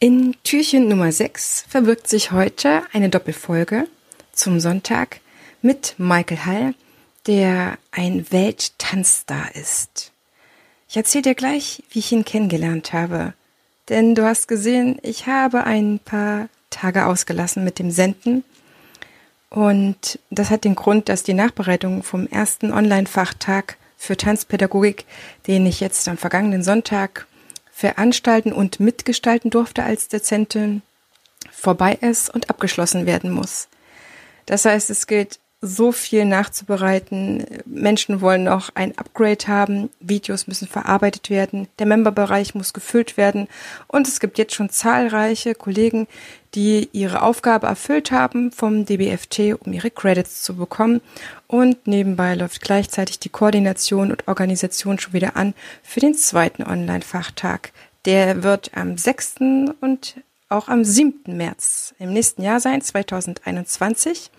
In Türchen Nummer 6 verbirgt sich heute eine Doppelfolge zum Sonntag mit Michael Hall, der ein Welttanzstar ist. Ich erzähle dir gleich, wie ich ihn kennengelernt habe. Denn du hast gesehen, ich habe ein paar Tage ausgelassen mit dem Senden. Und das hat den Grund, dass die Nachbereitung vom ersten Online-Fachtag für Tanzpädagogik, den ich jetzt am vergangenen Sonntag veranstalten und mitgestalten durfte als Dozentin, vorbei ist und abgeschlossen werden muss. Das heißt, es gilt so viel nachzubereiten. Menschen wollen noch ein Upgrade haben, Videos müssen verarbeitet werden, der Memberbereich muss gefüllt werden und es gibt jetzt schon zahlreiche Kollegen, die ihre Aufgabe erfüllt haben vom DBFT, um ihre Credits zu bekommen und nebenbei läuft gleichzeitig die Koordination und Organisation schon wieder an für den zweiten Online-Fachtag. Der wird am 6. und auch am 7. März im nächsten Jahr sein, 2021.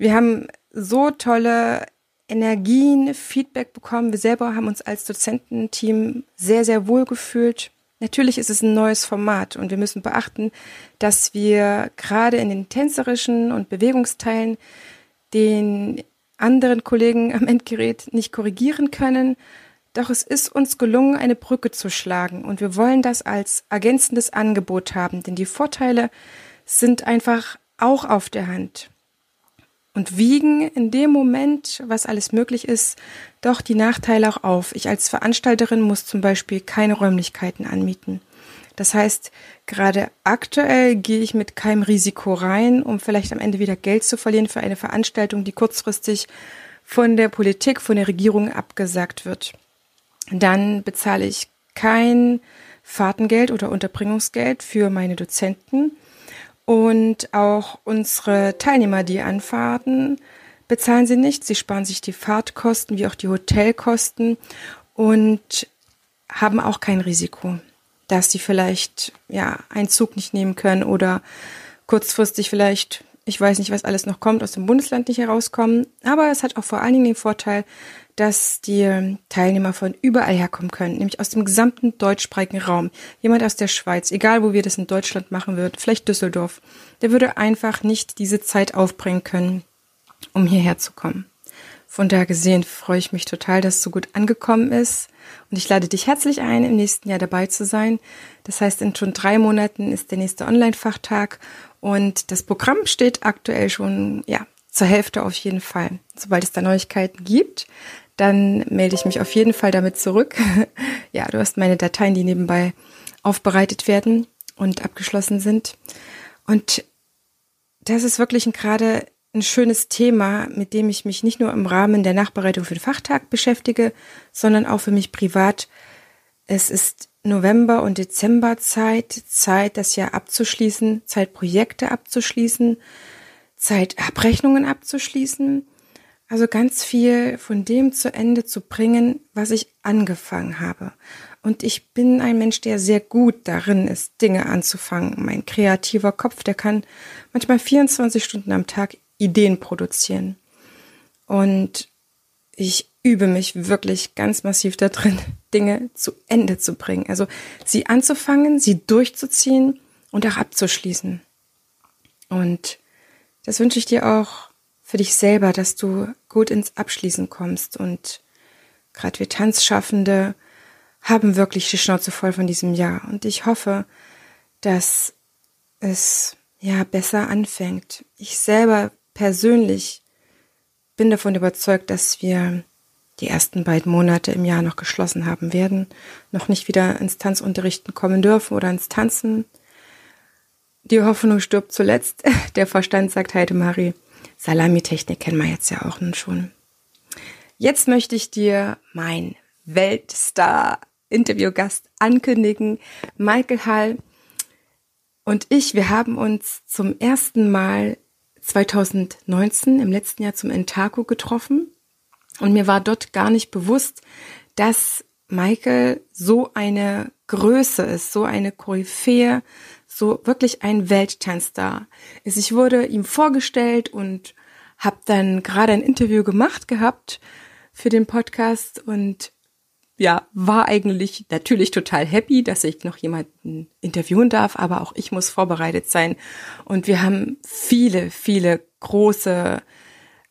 Wir haben so tolle Energien, Feedback bekommen. Wir selber haben uns als Dozententeam sehr, sehr wohl gefühlt. Natürlich ist es ein neues Format und wir müssen beachten, dass wir gerade in den tänzerischen und Bewegungsteilen den anderen Kollegen am Endgerät nicht korrigieren können. Doch es ist uns gelungen, eine Brücke zu schlagen und wir wollen das als ergänzendes Angebot haben, denn die Vorteile sind einfach auch auf der Hand und wiegen in dem Moment, was alles möglich ist, doch die Nachteile auch auf. Ich als Veranstalterin muss zum Beispiel keine Räumlichkeiten anmieten. Das heißt, gerade aktuell gehe ich mit keinem Risiko rein, um vielleicht am Ende wieder Geld zu verlieren für eine Veranstaltung, die kurzfristig von der Politik, von der Regierung abgesagt wird. Dann bezahle ich kein Fahrtengeld oder Unterbringungsgeld für meine Dozenten und auch unsere Teilnehmer, die anfahrten, bezahlen sie nicht. Sie sparen sich die Fahrtkosten wie auch die Hotelkosten und haben auch kein Risiko, dass sie vielleicht ja einen Zug nicht nehmen können oder kurzfristig vielleicht ich weiß nicht, was alles noch kommt, aus dem Bundesland nicht herauskommen. Aber es hat auch vor allen Dingen den Vorteil, dass die Teilnehmer von überall herkommen können, nämlich aus dem gesamten deutschsprachigen Raum. Jemand aus der Schweiz, egal wo wir das in Deutschland machen würden, vielleicht Düsseldorf, der würde einfach nicht diese Zeit aufbringen können, um hierher zu kommen. Von daher gesehen freue ich mich total, dass es so gut angekommen ist. Und ich lade dich herzlich ein, im nächsten Jahr dabei zu sein. Das heißt, in schon drei Monaten ist der nächste Online-Fachtag und das Programm steht aktuell schon, ja, zur Hälfte auf jeden Fall. Sobald es da Neuigkeiten gibt, dann melde ich mich auf jeden Fall damit zurück. ja, du hast meine Dateien, die nebenbei aufbereitet werden und abgeschlossen sind. Und das ist wirklich ein, gerade ein schönes Thema, mit dem ich mich nicht nur im Rahmen der Nachbereitung für den Fachtag beschäftige, sondern auch für mich privat. Es ist November- und Dezemberzeit, Zeit, das Jahr abzuschließen, Zeit, Projekte abzuschließen, Zeit, Abrechnungen abzuschließen. Also ganz viel von dem zu Ende zu bringen, was ich angefangen habe. Und ich bin ein Mensch, der sehr gut darin ist, Dinge anzufangen. Mein kreativer Kopf, der kann manchmal 24 Stunden am Tag Ideen produzieren. Und ich übe mich wirklich ganz massiv da drin, Dinge zu Ende zu bringen. Also sie anzufangen, sie durchzuziehen und auch abzuschließen. Und das wünsche ich dir auch für dich selber, dass du gut ins Abschließen kommst. Und gerade wir Tanzschaffende haben wirklich die Schnauze voll von diesem Jahr. Und ich hoffe, dass es ja besser anfängt. Ich selber persönlich bin davon überzeugt, dass wir die ersten beiden Monate im Jahr noch geschlossen haben werden, noch nicht wieder ins Tanzunterrichten kommen dürfen oder ins Tanzen. Die Hoffnung stirbt zuletzt. Der Verstand sagt Heide Marie. Salamitechnik kennen wir jetzt ja auch nun schon. Jetzt möchte ich dir mein Weltstar-Interviewgast ankündigen, Michael Hall. Und ich, wir haben uns zum ersten Mal 2019 im letzten Jahr zum Entaco getroffen und mir war dort gar nicht bewusst, dass Michael so eine Größe ist, so eine Koryphäe, so wirklich ein Welttanzstar. Ich wurde ihm vorgestellt und habe dann gerade ein Interview gemacht gehabt für den Podcast und ja, war eigentlich natürlich total happy, dass ich noch jemanden interviewen darf, aber auch ich muss vorbereitet sein. Und wir haben viele, viele große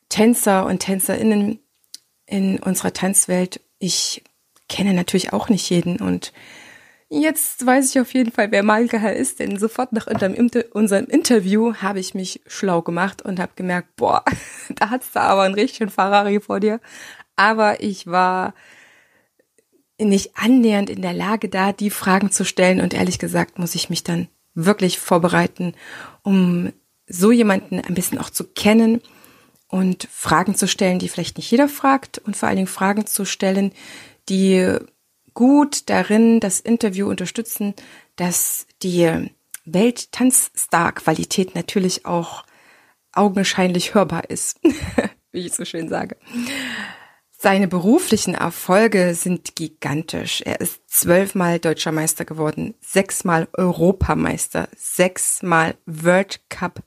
Tänzer und Tänzerinnen in unserer Tanzwelt. Ich kenne natürlich auch nicht jeden und Jetzt weiß ich auf jeden Fall, wer Malgehal ist, denn sofort nach unserem Interview habe ich mich schlau gemacht und habe gemerkt, boah, da hat's da aber einen richtigen Ferrari vor dir. Aber ich war nicht annähernd in der Lage, da die Fragen zu stellen und ehrlich gesagt muss ich mich dann wirklich vorbereiten, um so jemanden ein bisschen auch zu kennen und Fragen zu stellen, die vielleicht nicht jeder fragt und vor allen Dingen Fragen zu stellen, die gut darin das Interview unterstützen, dass die Welttanzstar-Qualität natürlich auch augenscheinlich hörbar ist, wie ich so schön sage. Seine beruflichen Erfolge sind gigantisch. Er ist zwölfmal deutscher Meister geworden, sechsmal Europameister, sechsmal World Cup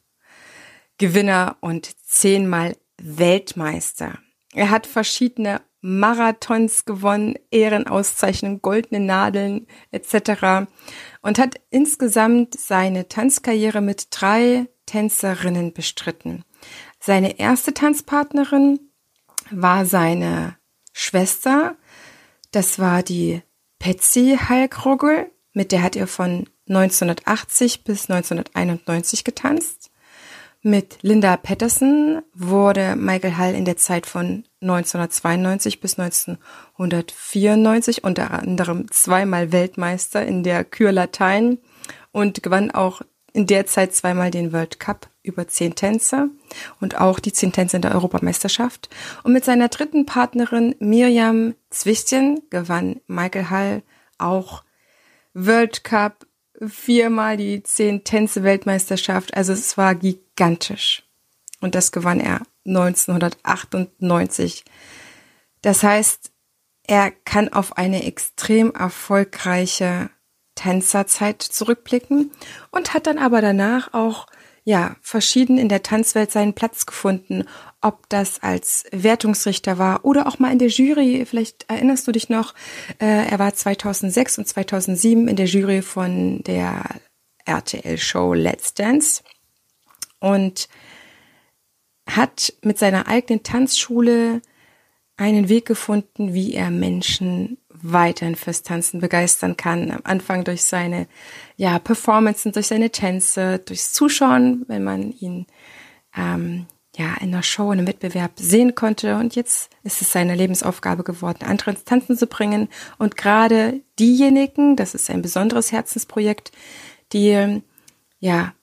Gewinner und zehnmal Weltmeister. Er hat verschiedene Marathons gewonnen, Ehrenauszeichnungen, goldene Nadeln etc. und hat insgesamt seine Tanzkarriere mit drei Tänzerinnen bestritten. Seine erste Tanzpartnerin war seine Schwester, das war die Patsy Heilkrogel, mit der hat er von 1980 bis 1991 getanzt. Mit Linda Patterson wurde Michael Hall in der Zeit von 1992 bis 1994 unter anderem zweimal Weltmeister in der Kür Latein und gewann auch in der Zeit zweimal den World Cup über zehn Tänze und auch die zehn Tänze in der Europameisterschaft. Und mit seiner dritten Partnerin Miriam Zwichtchen gewann Michael Hall auch World Cup, viermal die zehn Tänze Weltmeisterschaft. Also es war gigantisch. Und das gewann er 1998. Das heißt, er kann auf eine extrem erfolgreiche Tänzerzeit zurückblicken und hat dann aber danach auch ja, verschieden in der Tanzwelt seinen Platz gefunden, ob das als Wertungsrichter war oder auch mal in der Jury. Vielleicht erinnerst du dich noch, äh, er war 2006 und 2007 in der Jury von der RTL-Show Let's Dance und hat mit seiner eigenen Tanzschule einen Weg gefunden, wie er Menschen weiterhin fürs Tanzen begeistern kann. Am Anfang durch seine ja, Performances, durch seine Tänze, durchs Zuschauen, wenn man ihn ähm, ja in einer Show, in einem Wettbewerb sehen konnte. Und jetzt ist es seine Lebensaufgabe geworden, andere ins Tanzen zu bringen. Und gerade diejenigen, das ist ein besonderes Herzensprojekt, die ja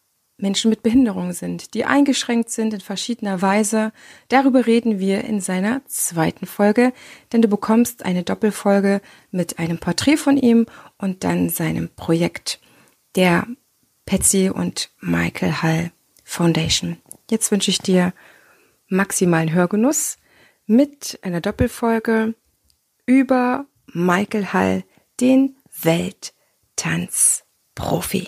Menschen mit Behinderung sind, die eingeschränkt sind in verschiedener Weise. Darüber reden wir in seiner zweiten Folge, denn du bekommst eine Doppelfolge mit einem Porträt von ihm und dann seinem Projekt der Patsy und Michael Hall Foundation. Jetzt wünsche ich dir maximalen Hörgenuss mit einer Doppelfolge über Michael Hall, den Welttanzprofi.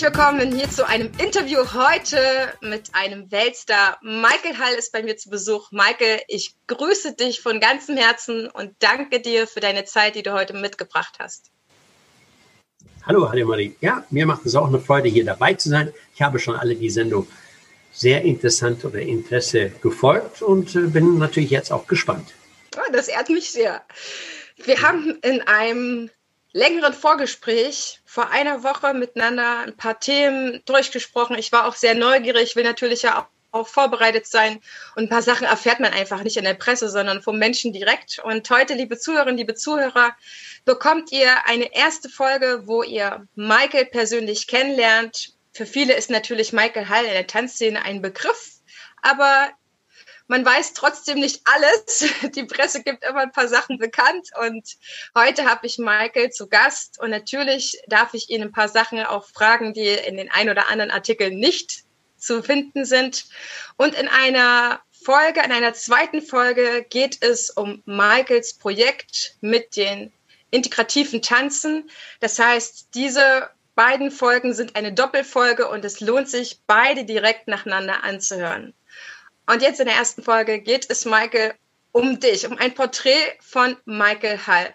Herzlich willkommen hier zu einem Interview heute mit einem Weltstar. Michael Hall ist bei mir zu Besuch. Michael, ich grüße dich von ganzem Herzen und danke dir für deine Zeit, die du heute mitgebracht hast. Hallo, hallo Marie. Ja, mir macht es auch eine Freude, hier dabei zu sein. Ich habe schon alle die Sendung sehr interessant oder Interesse gefolgt und äh, bin natürlich jetzt auch gespannt. Oh, das ehrt mich sehr. Wir haben in einem längeren Vorgespräch vor einer Woche miteinander ein paar Themen durchgesprochen. Ich war auch sehr neugierig, will natürlich ja auch, auch vorbereitet sein. Und ein paar Sachen erfährt man einfach nicht in der Presse, sondern vom Menschen direkt. Und heute, liebe Zuhörerinnen, liebe Zuhörer, bekommt ihr eine erste Folge, wo ihr Michael persönlich kennenlernt. Für viele ist natürlich Michael Hall in der Tanzszene ein Begriff, aber man weiß trotzdem nicht alles. Die Presse gibt immer ein paar Sachen bekannt. Und heute habe ich Michael zu Gast. Und natürlich darf ich ihn ein paar Sachen auch fragen, die in den ein oder anderen Artikeln nicht zu finden sind. Und in einer Folge, in einer zweiten Folge geht es um Michaels Projekt mit den integrativen Tanzen. Das heißt, diese beiden Folgen sind eine Doppelfolge und es lohnt sich, beide direkt nacheinander anzuhören. Und jetzt in der ersten Folge geht es, Michael, um dich, um ein Porträt von Michael Hall.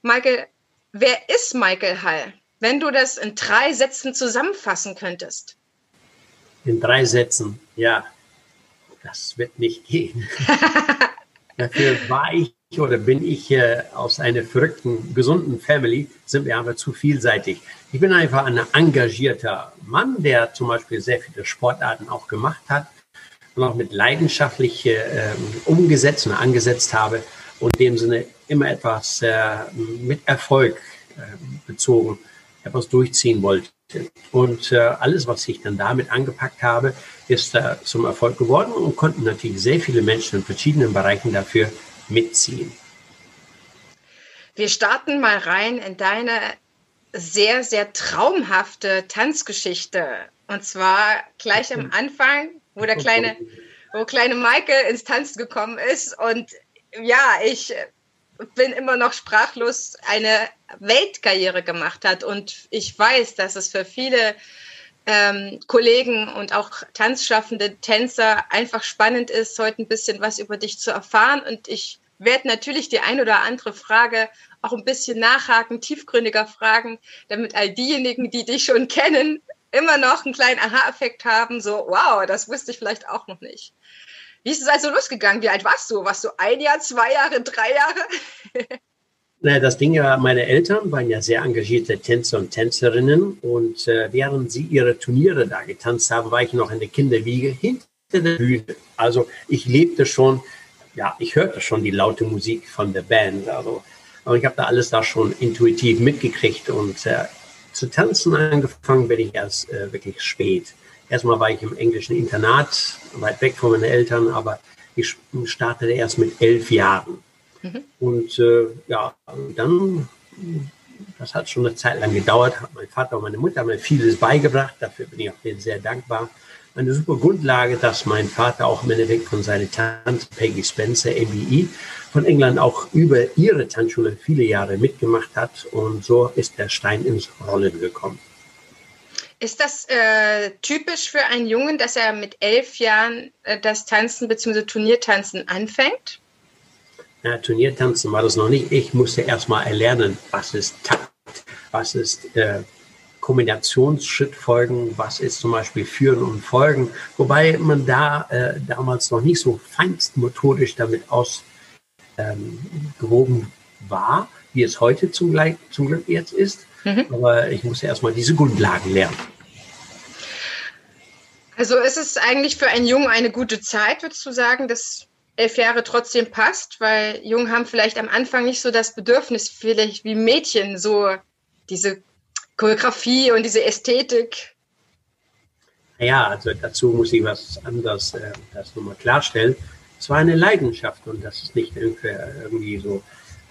Michael, wer ist Michael Hall? Wenn du das in drei Sätzen zusammenfassen könntest. In drei Sätzen, ja, das wird nicht gehen. Dafür war ich oder bin ich äh, aus einer verrückten, gesunden Family, sind wir aber zu vielseitig. Ich bin einfach ein engagierter Mann, der zum Beispiel sehr viele Sportarten auch gemacht hat und auch mit leidenschaftlich äh, umgesetzt und angesetzt habe und in dem Sinne immer etwas äh, mit Erfolg äh, bezogen, etwas durchziehen wollte. Und äh, alles, was ich dann damit angepackt habe, ist äh, zum Erfolg geworden und konnten natürlich sehr viele Menschen in verschiedenen Bereichen dafür mitziehen. Wir starten mal rein in deine sehr, sehr traumhafte Tanzgeschichte. Und zwar gleich am Anfang, wo der kleine, wo kleine Michael ins Tanzen gekommen ist. Und ja, ich bin immer noch sprachlos, eine Weltkarriere gemacht hat. Und ich weiß, dass es für viele ähm, Kollegen und auch tanzschaffende Tänzer einfach spannend ist, heute ein bisschen was über dich zu erfahren. Und ich werde natürlich die ein oder andere Frage auch ein bisschen nachhaken, tiefgründiger fragen, damit all diejenigen, die dich schon kennen, immer noch einen kleinen Aha-Effekt haben, so, wow, das wusste ich vielleicht auch noch nicht. Wie ist es also losgegangen? Wie alt warst du? Warst du ein Jahr, zwei Jahre, drei Jahre? Naja, das Ding war, meine Eltern waren ja sehr engagierte Tänzer und Tänzerinnen und äh, während sie ihre Turniere da getanzt haben, war ich noch in der Kinderwiege hinter der Bühne. Also ich lebte schon, ja, ich hörte schon die laute Musik von der Band. Also, aber ich habe da alles da schon intuitiv mitgekriegt und äh, zu tanzen angefangen bin ich erst äh, wirklich spät. Erstmal war ich im englischen Internat, weit weg von meinen Eltern, aber ich startete erst mit elf Jahren. Mhm. Und äh, ja, dann, das hat schon eine Zeit lang gedauert, hat mein Vater und meine Mutter mir vieles beigebracht, dafür bin ich auch denen sehr dankbar. Eine super Grundlage, dass mein Vater auch im Endeffekt von seiner Tante Peggy Spencer, ABE, von England auch über ihre Tanzschule viele Jahre mitgemacht hat und so ist der Stein ins Rollen gekommen. Ist das äh, typisch für einen Jungen, dass er mit elf Jahren äh, das Tanzen bzw. Turniertanzen anfängt? Ja, Turniertanzen war das noch nicht. Ich musste erstmal erlernen, was ist Takt, was ist äh, Kombinationsschrittfolgen, was ist zum Beispiel Führen und Folgen. Wobei man da äh, damals noch nicht so feinstmotorisch damit ausgewoben ähm, war, wie es heute zum, zum Glück jetzt ist. Mhm. Aber ich musste erstmal diese Grundlagen lernen. Also ist es eigentlich für einen Jungen eine gute Zeit, würdest du sagen, dass elf Jahre trotzdem passt, weil Jungen haben vielleicht am Anfang nicht so das Bedürfnis, vielleicht wie Mädchen, so diese Choreografie und diese Ästhetik. Ja, also dazu muss ich was anderes äh, das nochmal klarstellen. Es war eine Leidenschaft und das ist nicht irgendwie, irgendwie so,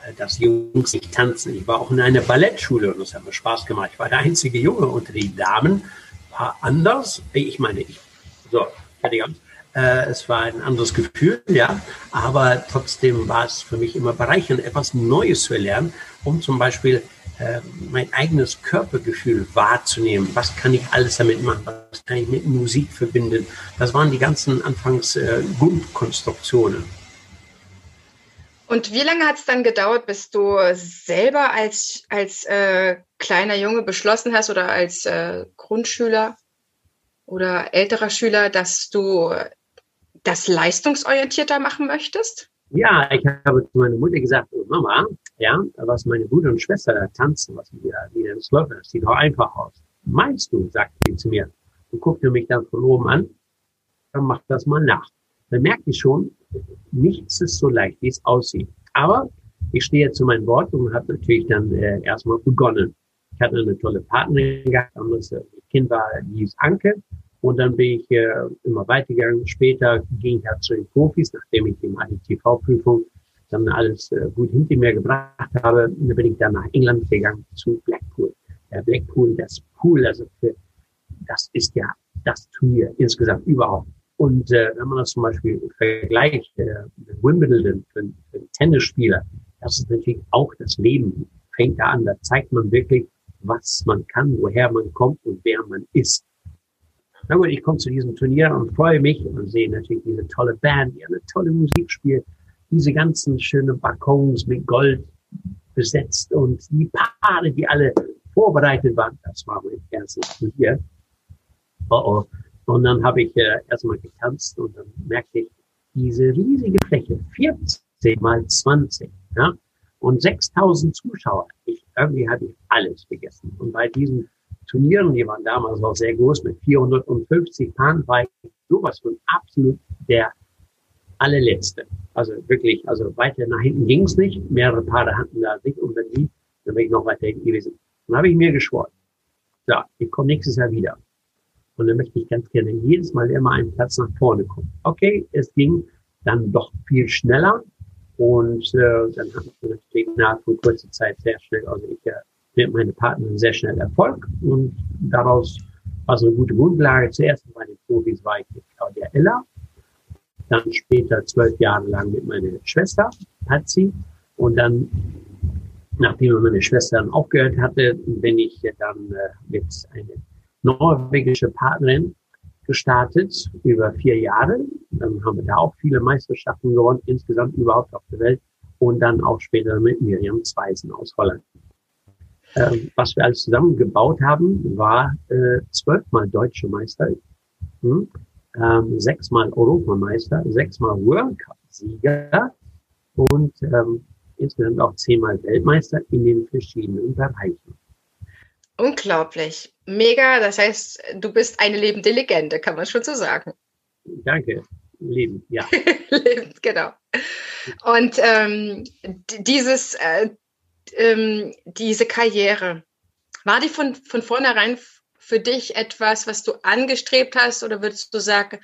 äh, dass Jungs nicht tanzen. Ich war auch in einer Ballettschule und das hat mir Spaß gemacht. Ich war der einzige Junge unter den Damen, war anders. Ich meine, ich, so, fertig. Äh, es war ein anderes Gefühl, ja, aber trotzdem war es für mich immer bereichernd, etwas Neues zu erlernen, um zum Beispiel äh, mein eigenes Körpergefühl wahrzunehmen. Was kann ich alles damit machen? Was kann ich mit Musik verbinden? Das waren die ganzen anfangs äh, Grundkonstruktionen. Und wie lange hat es dann gedauert, bis du selber als, als äh, kleiner Junge beschlossen hast oder als äh, Grundschüler oder älterer Schüler, dass du das leistungsorientierter machen möchtest? Ja, ich habe zu meiner Mutter gesagt, oh Mama, ja, was meine Bruder und Schwester da tanzen, was wir wieder das läuft, das sieht doch einfach aus. Meinst du, sagte sie zu mir und guckte mich dann von oben an, dann mach das mal nach. Dann merkte ich schon, nichts ist so leicht, wie es aussieht. Aber ich stehe zu meinem Wort und habe natürlich dann äh, erstmal begonnen. Ich hatte eine tolle Partnerin gehabt, das Kind war, die hieß Anke Und dann bin ich äh, immer weitergegangen. Später ging ich ja zu den Profis, nachdem ich die ADTV-Prüfung dann alles äh, gut hinter mir gebracht habe. Dann bin ich dann nach England gegangen zu Blackpool. Der Blackpool, das Pool, also für, das ist ja das Turnier insgesamt überhaupt. Und äh, wenn man das zum Beispiel vergleicht äh, mit Wimbledon für, für einen Tennisspieler, das ist natürlich auch das Leben. Fängt da an, da zeigt man wirklich, was man kann, woher man kommt und wer man ist. Na gut, ich komme zu diesem Turnier und freue mich und sehe natürlich diese tolle Band, die eine tolle Musik spielt, diese ganzen schönen Balkons mit Gold besetzt und die Paare, die alle vorbereitet waren. Das war mein erstes Turnier. Oh oh. Und dann habe ich äh, erstmal getanzt und dann merkte ich diese riesige Fläche, 14 mal 20, ja, und 6000 Zuschauer. Ich, irgendwie hatte ich alles vergessen. Und bei diesen Turnieren, die waren damals auch sehr groß, mit 450 Paaren, war sowas von absolut der allerletzte. Also wirklich, also weiter nach hinten ging es nicht. Mehrere Paare hatten da sich und wenn die, dann wäre ich noch weiter hinten gewesen. Dann habe ich mir geschworen, ja, ich komme nächstes Jahr wieder. Und dann möchte ich ganz gerne jedes Mal immer einen Platz nach vorne kommen. Okay, es ging dann doch viel schneller. Und äh, dann hatten wir natürlich nach von kurzer Zeit sehr schnell, also ich äh, mit meiner Partnerin sehr schnell Erfolg. Und daraus war so eine gute Grundlage. Zuerst bei den Profis war ich mit Claudia Eller. Dann später zwölf Jahre lang mit meiner Schwester, Patsy. Und dann, nachdem meine Schwester dann aufgehört hatte, bin ich dann äh, mit einer norwegische Partnerin gestartet über vier Jahre. Dann haben wir da auch viele Meisterschaften gewonnen, insgesamt überhaupt auf der Welt. Und dann auch später mit Miriam Zweisen aus Holland. Ähm, was wir alles zusammengebaut haben, war äh, zwölfmal deutsche Meister, hm, ähm, sechsmal Europameister, sechsmal World Cup-Sieger und ähm, insgesamt auch zehnmal Weltmeister in den verschiedenen Bereichen. Unglaublich. Mega. Das heißt, du bist eine lebende Legende, kann man schon so sagen. Danke. Leben, ja. Leben, genau. Und ähm, dieses, äh, ähm, diese Karriere, war die von, von vornherein für dich etwas, was du angestrebt hast? Oder würdest du sagen,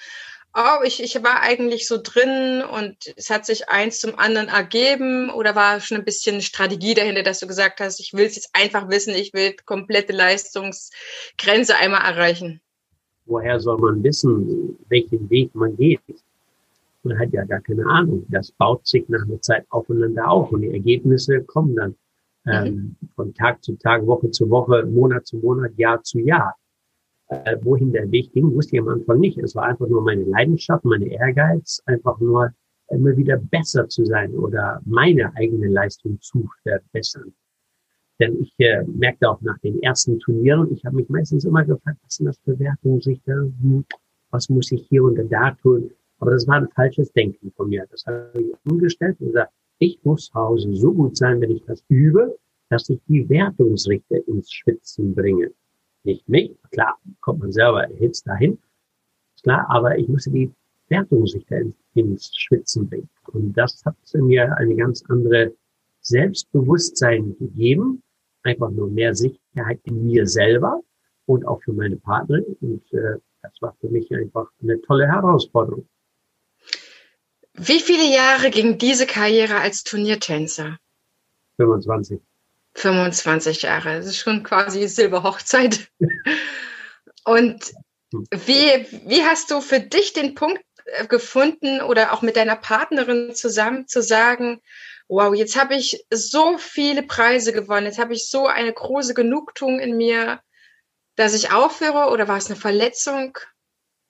oh, ich, ich war eigentlich so drin und es hat sich eins zum anderen ergeben oder war schon ein bisschen Strategie dahinter, dass du gesagt hast, ich will es jetzt einfach wissen, ich will komplette Leistungsgrenze einmal erreichen? Woher soll man wissen, welchen Weg man geht? Man hat ja gar keine Ahnung. Das baut sich nach einer Zeit aufeinander auf und die Ergebnisse kommen dann ähm, mhm. von Tag zu Tag, Woche zu Woche, Monat zu Monat, Jahr zu Jahr äh, wohin der Weg ging, wusste ich am Anfang nicht. Es war einfach nur meine Leidenschaft, meine Ehrgeiz, einfach nur immer wieder besser zu sein oder meine eigene Leistung zu verbessern. Denn ich äh, merkte auch nach den ersten Turnieren, ich habe mich meistens immer gefragt, was sind das für hm, was muss ich hier und da tun. Aber das war ein falsches Denken von mir. Das habe ich umgestellt und gesagt, ich muss zu Hause so gut sein, wenn ich das übe, dass ich die Wertungsrichter ins Schwitzen bringe nicht mich. Klar, kommt man selber erhitzt dahin. Ist klar, aber ich musste die Wertung sich da ins Schwitzen bringen. Und das hat mir eine ganz andere Selbstbewusstsein gegeben. Einfach nur mehr Sicherheit in mir selber und auch für meine Partnerin. Und äh, das war für mich einfach eine tolle Herausforderung. Wie viele Jahre ging diese Karriere als Turniertänzer? 25. 25 Jahre. Das ist schon quasi Silberhochzeit. Und wie, wie hast du für dich den Punkt äh, gefunden oder auch mit deiner Partnerin zusammen zu sagen, wow, jetzt habe ich so viele Preise gewonnen, jetzt habe ich so eine große Genugtuung in mir, dass ich aufhöre oder war es eine Verletzung?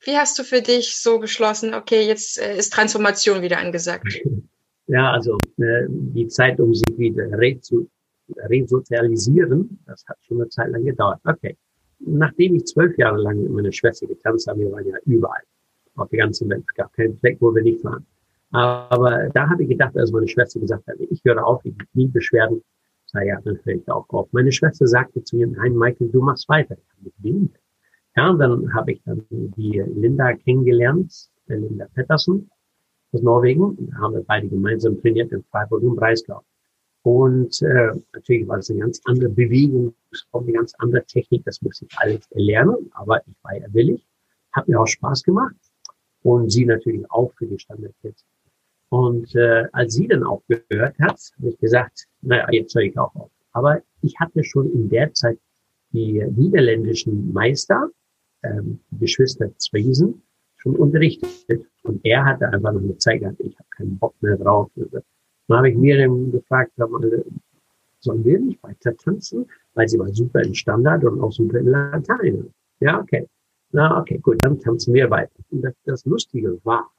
Wie hast du für dich so beschlossen, okay, jetzt äh, ist Transformation wieder angesagt? Ja, also äh, die Zeit, um sich wieder zu resozialisieren, das hat schon eine Zeit lang gedauert. Okay. Nachdem ich zwölf Jahre lang mit meiner Schwester getanzt habe, wir waren ja überall auf der ganzen Welt. Es gab keinen Fleck, wo wir nicht waren. Aber da habe ich gedacht, als meine Schwester gesagt hat, ich höre auf, ich nie Beschwerden, sag ja, dann höre ich auch auf. Meine Schwester sagte zu mir, nein, Michael, du machst weiter. Ja, und dann habe ich dann die Linda kennengelernt, Linda Pettersen aus Norwegen. Da haben wir beide gemeinsam trainiert in Freiburg im Breisgau. Und äh, natürlich war das eine ganz andere Bewegung, eine ganz andere Technik, das musste ich alles erlernen, aber ich war ja willig. hat mir auch Spaß gemacht und sie natürlich auch für die Standardtänze. Und äh, als sie dann aufgehört hat, habe ich gesagt, naja, jetzt höre ich auch auf. Aber ich hatte schon in der Zeit die niederländischen Meister, ähm, Geschwister Zwiesen, schon unterrichtet. Und er hatte einfach noch eine Zeit gehabt, ich habe keinen Bock mehr drauf. Dann habe ich mir gefragt, sollen wir nicht weiter tanzen? Weil sie war super in Standard und auch super in Latein. Ja, okay. Na, okay, gut, dann tanzen wir weiter. Und das, das Lustige war,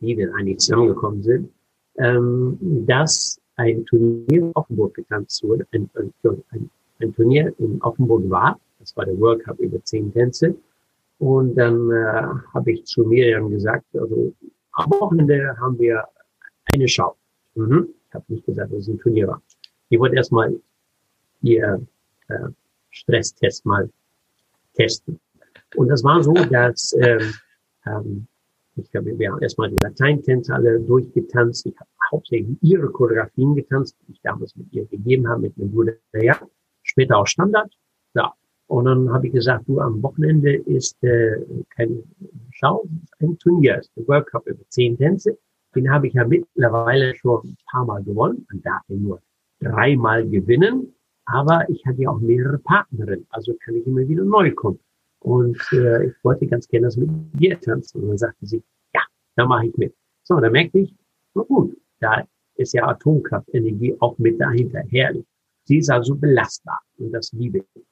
wie wir eigentlich zusammengekommen sind, ähm, dass ein Turnier in Offenburg getanzt wurde, ein, ein, ein Turnier in Offenburg war. Das war der World Cup über zehn Tänze. Und dann äh, habe ich zu Miriam gesagt, also am Wochenende haben wir eine Schau. Mhm. Ich habe nicht gesagt, dass es ein Turnier war. Ich wollte erstmal ihr äh, Stresstest mal testen. Und das war so, dass ähm, ähm, ich glaube, wir haben erstmal die Lateintänze alle durchgetanzt. Ich habe hauptsächlich ihre Choreografien getanzt, die ich damals mit ihr gegeben habe, mit dem Bruder. Ja, später auch Standard. Ja. Und dann habe ich gesagt, du, am Wochenende ist äh, kein Schau, ein Turnier, ist der World Cup über zehn Tänze. Den habe ich ja mittlerweile schon ein paar Mal gewonnen. Man darf ihn nur dreimal gewinnen. Aber ich hatte ja auch mehrere Partnerinnen, also kann ich immer wieder neu kommen. Und äh, ich wollte ganz gerne das mit dir tanzen. Und dann sagte sie, ja, da mache ich mit. So, da merkte ich, na gut, da ist ja Atomkraftenergie auch mit dahinter. Herrlich. Sie ist also belastbar. Und das liebe ich.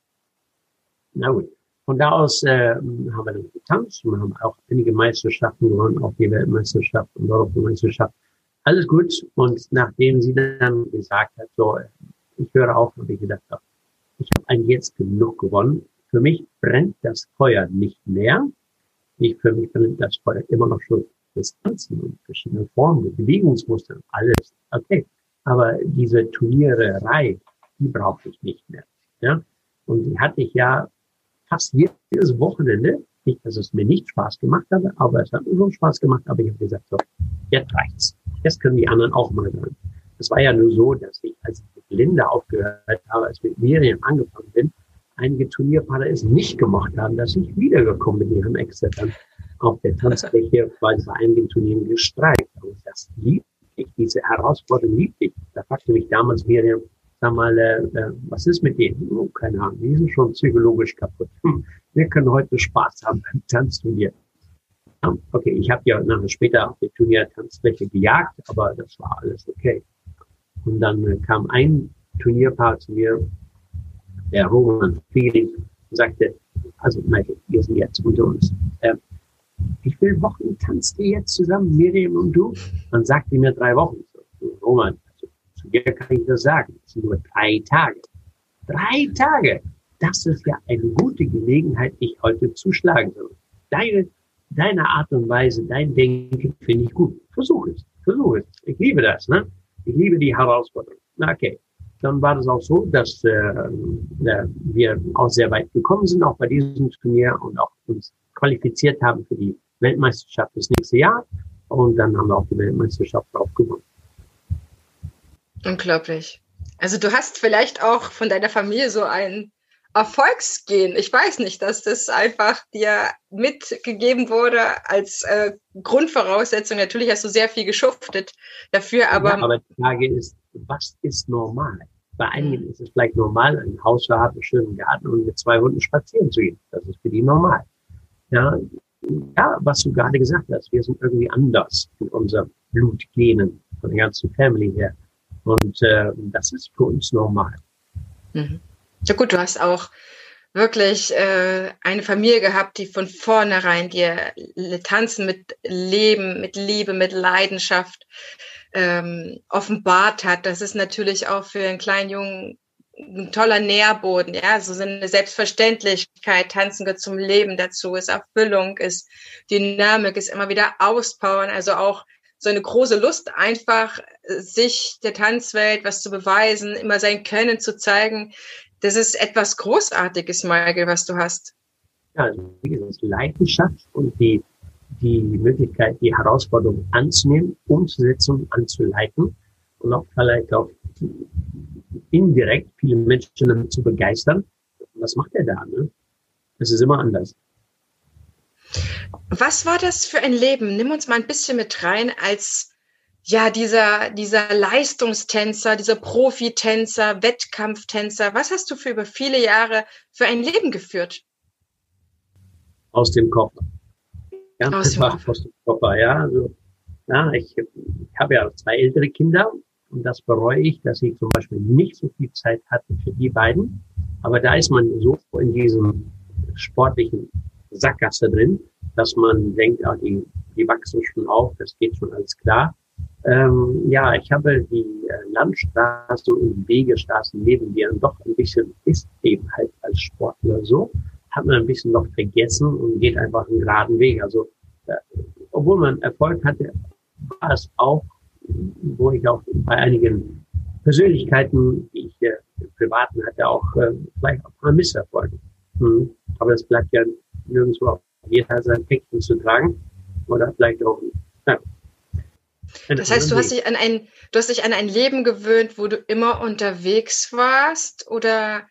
Na gut. Von da aus äh, haben wir dann getanzt und haben auch einige Meisterschaften gewonnen, auch die Weltmeisterschaft und Europameisterschaft. Alles gut. Und nachdem sie dann gesagt hat, so, ich höre auf, habe ich gedacht, ich habe eigentlich jetzt genug gewonnen. Für mich brennt das Feuer nicht mehr. Ich, für mich brennt das Feuer immer noch schon das Tanzen und verschiedene Formen, Bewegungsmuster, alles. Okay. Aber diese Turniererei, die brauche ich nicht mehr. Ja. Und die hatte ich ja fast jedes Wochenende. Nicht, dass es mir nicht Spaß gemacht habe, aber es hat mir schon Spaß gemacht. Aber ich habe gesagt, so, jetzt reicht's. Jetzt können die anderen auch mal dran. Es war ja nur so, dass ich, als ich mit Linda aufgehört habe, als ich mit Miriam angefangen bin, einige Turnierpaare es nicht gemacht haben, dass ich wiedergekommen bin. Haben extra dann auf der Tanzfläche bei einigen Turnieren gestreikt. Und das liebte ich, diese Herausforderung liebte ich. Da fragte mich damals Miriam, sag mal, äh, äh, was ist mit denen? Oh, keine Ahnung, die sind schon psychologisch kaputt. Hm, wir können heute Spaß haben beim Tanzturnier. Okay, ich habe ja nachher später auf der Turnier-Tanzfläche gejagt, aber das war alles okay. Und dann äh, kam ein Turnierpaar zu mir, der Roman Felix, und sagte, also Michael, wir sind jetzt unter uns. Äh, ich will Wochen tanzt ihr jetzt zusammen, Miriam und du? Dann sagte mir drei Wochen. So, Roman, dir kann ich das sagen. Das sind nur drei Tage. Drei Tage! Das ist ja eine gute Gelegenheit, dich heute zu schlagen. Deine, deine Art und Weise, dein Denken finde ich gut. Versuch es. Versuch es. Ich liebe das. Ne? Ich liebe die Herausforderung. Na, okay. Dann war das auch so, dass äh, äh, wir auch sehr weit gekommen sind, auch bei diesem Turnier und auch uns qualifiziert haben für die Weltmeisterschaft das nächste Jahr. Und dann haben wir auch die Weltmeisterschaft auch gewonnen. Unglaublich. Also du hast vielleicht auch von deiner Familie so ein Erfolgsgehen. Ich weiß nicht, dass das einfach dir mitgegeben wurde als äh, Grundvoraussetzung. Natürlich hast du sehr viel geschuftet dafür, aber. Ja, aber die Frage ist, was ist normal? Bei einigen mhm. ist es vielleicht normal, ein Haus zu haben, einen schönen Garten und mit zwei Hunden spazieren zu gehen. Das ist für die normal. Ja, ja, was du gerade gesagt hast, wir sind irgendwie anders in unserem Blutgenen von der ganzen Family her. Und äh, das ist für uns normal. Mhm. Ja gut, du hast auch wirklich äh, eine Familie gehabt, die von vornherein dir Tanzen mit Leben, mit Liebe, mit Leidenschaft ähm, offenbart hat. Das ist natürlich auch für einen kleinen Jungen ein toller Nährboden, ja, so eine Selbstverständlichkeit, Tanzen gehört zum Leben dazu, ist Erfüllung, ist Dynamik, ist immer wieder Auspowern, also auch so eine große Lust, einfach sich der Tanzwelt was zu beweisen, immer sein Können zu zeigen. Das ist etwas Großartiges, Michael, was du hast. Ja, wie gesagt, Leidenschaft und die, die Möglichkeit, die Herausforderung anzunehmen, umzusetzen, anzuleiten und auch vielleicht auch indirekt viele Menschen damit zu begeistern. Was macht er da? Ne? Es ist immer anders. Was war das für ein Leben? Nimm uns mal ein bisschen mit rein als ja, dieser, dieser Leistungstänzer, dieser Profitänzer, Wettkampftänzer. Was hast du für über viele Jahre für ein Leben geführt? Aus dem Koffer. Ganz aus dem aus dem Koffer, ja. Also, ja, ich, ich habe ja zwei ältere Kinder und das bereue ich, dass ich zum Beispiel nicht so viel Zeit hatte für die beiden. Aber da ist man so in diesem sportlichen Sackgasse drin, dass man denkt, ja, die, die wachsen schon auf, das geht schon alles klar. Ähm, ja, ich habe die äh, Landstraßen und Wegestraßen neben mir doch ein bisschen, ist eben halt als Sportler so, hat man ein bisschen noch vergessen und geht einfach einen geraden Weg. Also, äh, obwohl man Erfolg hatte, war es auch, wo ich auch bei einigen Persönlichkeiten, die ich äh, privaten hatte, auch äh, vielleicht auch ein paar Misserfolge. Mhm. Aber das bleibt ja nirgendwo auf jeder sein Päckchen zu tragen. Oder vielleicht auch, ja. Das heißt, du hast dich an ein, du hast dich an ein Leben gewöhnt, wo du immer unterwegs warst oder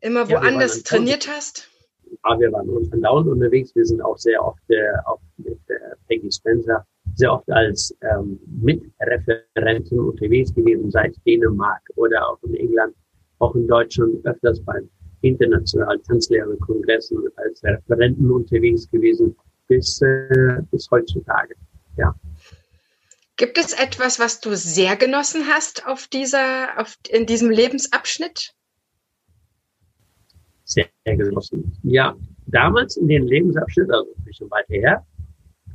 immer ja, woanders trainiert hast? Ja, wir waren uns andauernd unterwegs. Wir sind auch sehr oft äh, auch mit äh, Peggy Spencer sehr oft als ähm, Mitreferenten unterwegs gewesen, sei es Dänemark oder auch in England, auch in Deutschland öfters beim internationalen Tanzlehrerkongressen als Referenten unterwegs gewesen bis, äh, bis heutzutage. Ja. Gibt es etwas, was du sehr genossen hast auf dieser, auf, in diesem Lebensabschnitt? Sehr genossen. Ja, damals in den Lebensabschnitt, also ein bisschen weiter her,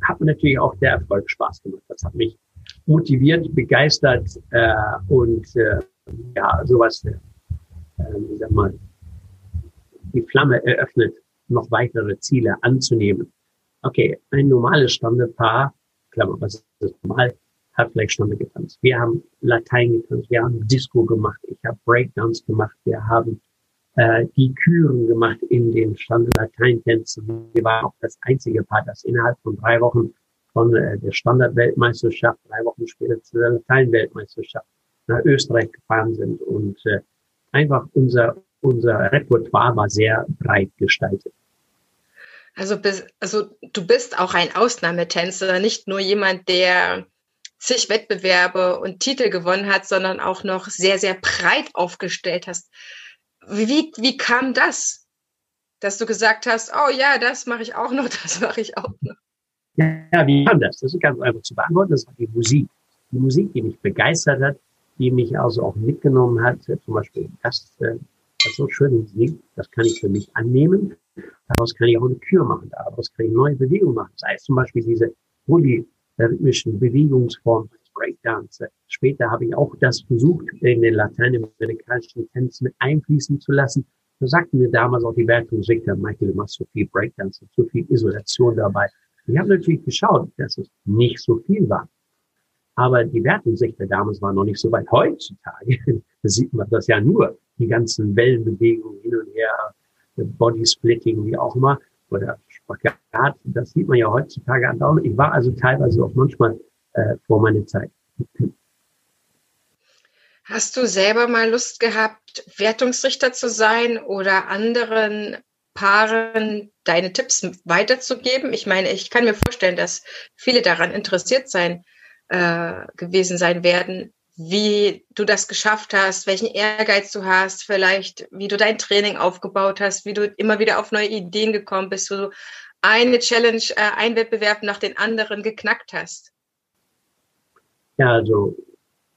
hat mir natürlich auch der Erfolg Spaß gemacht. Das hat mich motiviert, begeistert äh, und äh, ja, sowas, äh, wie sag mal, die Flamme eröffnet, noch weitere Ziele anzunehmen. Okay, ein normales Standepaar, Klammer, was ist normal, hat vielleicht Stunde getanzt. Wir haben Latein getanzt, wir haben Disco gemacht, ich habe Breakdance gemacht, wir haben äh, die Küren gemacht in den Standard Lateintänzen. Wir waren auch das einzige Paar, das innerhalb von drei Wochen von äh, der Standardweltmeisterschaft, drei Wochen später zu der Lateinweltmeisterschaft nach Österreich gefahren sind und äh, einfach unser unser Repertoire war sehr breit gestaltet. Also, also du bist auch ein Ausnahmetänzer, nicht nur jemand, der zig Wettbewerbe und Titel gewonnen hat, sondern auch noch sehr, sehr breit aufgestellt hast. Wie, wie kam das, dass du gesagt hast, oh ja, das mache ich auch noch, das mache ich auch noch? Ja, wie kam das? Das ist ganz einfach zu beantworten. Das war die Musik. Die Musik, die mich begeistert hat, die mich also auch mitgenommen hat. Zum Beispiel das äh, das so schön Musik, das kann ich für mich annehmen. Daraus kann ich auch eine Kür machen, daraus kann ich neue Bewegungen machen. Sei es zum Beispiel diese polyrhythmischen Bewegungsformen des Breakdance. Später habe ich auch das versucht, in den lateinamerikanischen Tänzen einfließen zu lassen. Da sagten mir damals auch die Wertungsrichter, Michael, du machst so viel Breakdance, so viel Isolation dabei. Ich habe natürlich geschaut, dass es nicht so viel war. Aber die Wertungsrichter damals waren noch nicht so weit. Heutzutage sieht man das ja nur die ganzen Wellenbewegungen hin und her, Body Splitting, wie auch immer, oder Spagat, das sieht man ja heutzutage andauernd. Ich war also teilweise auch manchmal äh, vor meiner Zeit. Hast du selber mal Lust gehabt, Wertungsrichter zu sein oder anderen Paaren deine Tipps weiterzugeben? Ich meine, ich kann mir vorstellen, dass viele daran interessiert sein äh, gewesen sein werden, wie du das geschafft hast, welchen Ehrgeiz du hast, vielleicht wie du dein Training aufgebaut hast, wie du immer wieder auf neue Ideen gekommen bist, wo du eine Challenge, äh, ein Wettbewerb nach den anderen geknackt hast. Ja, also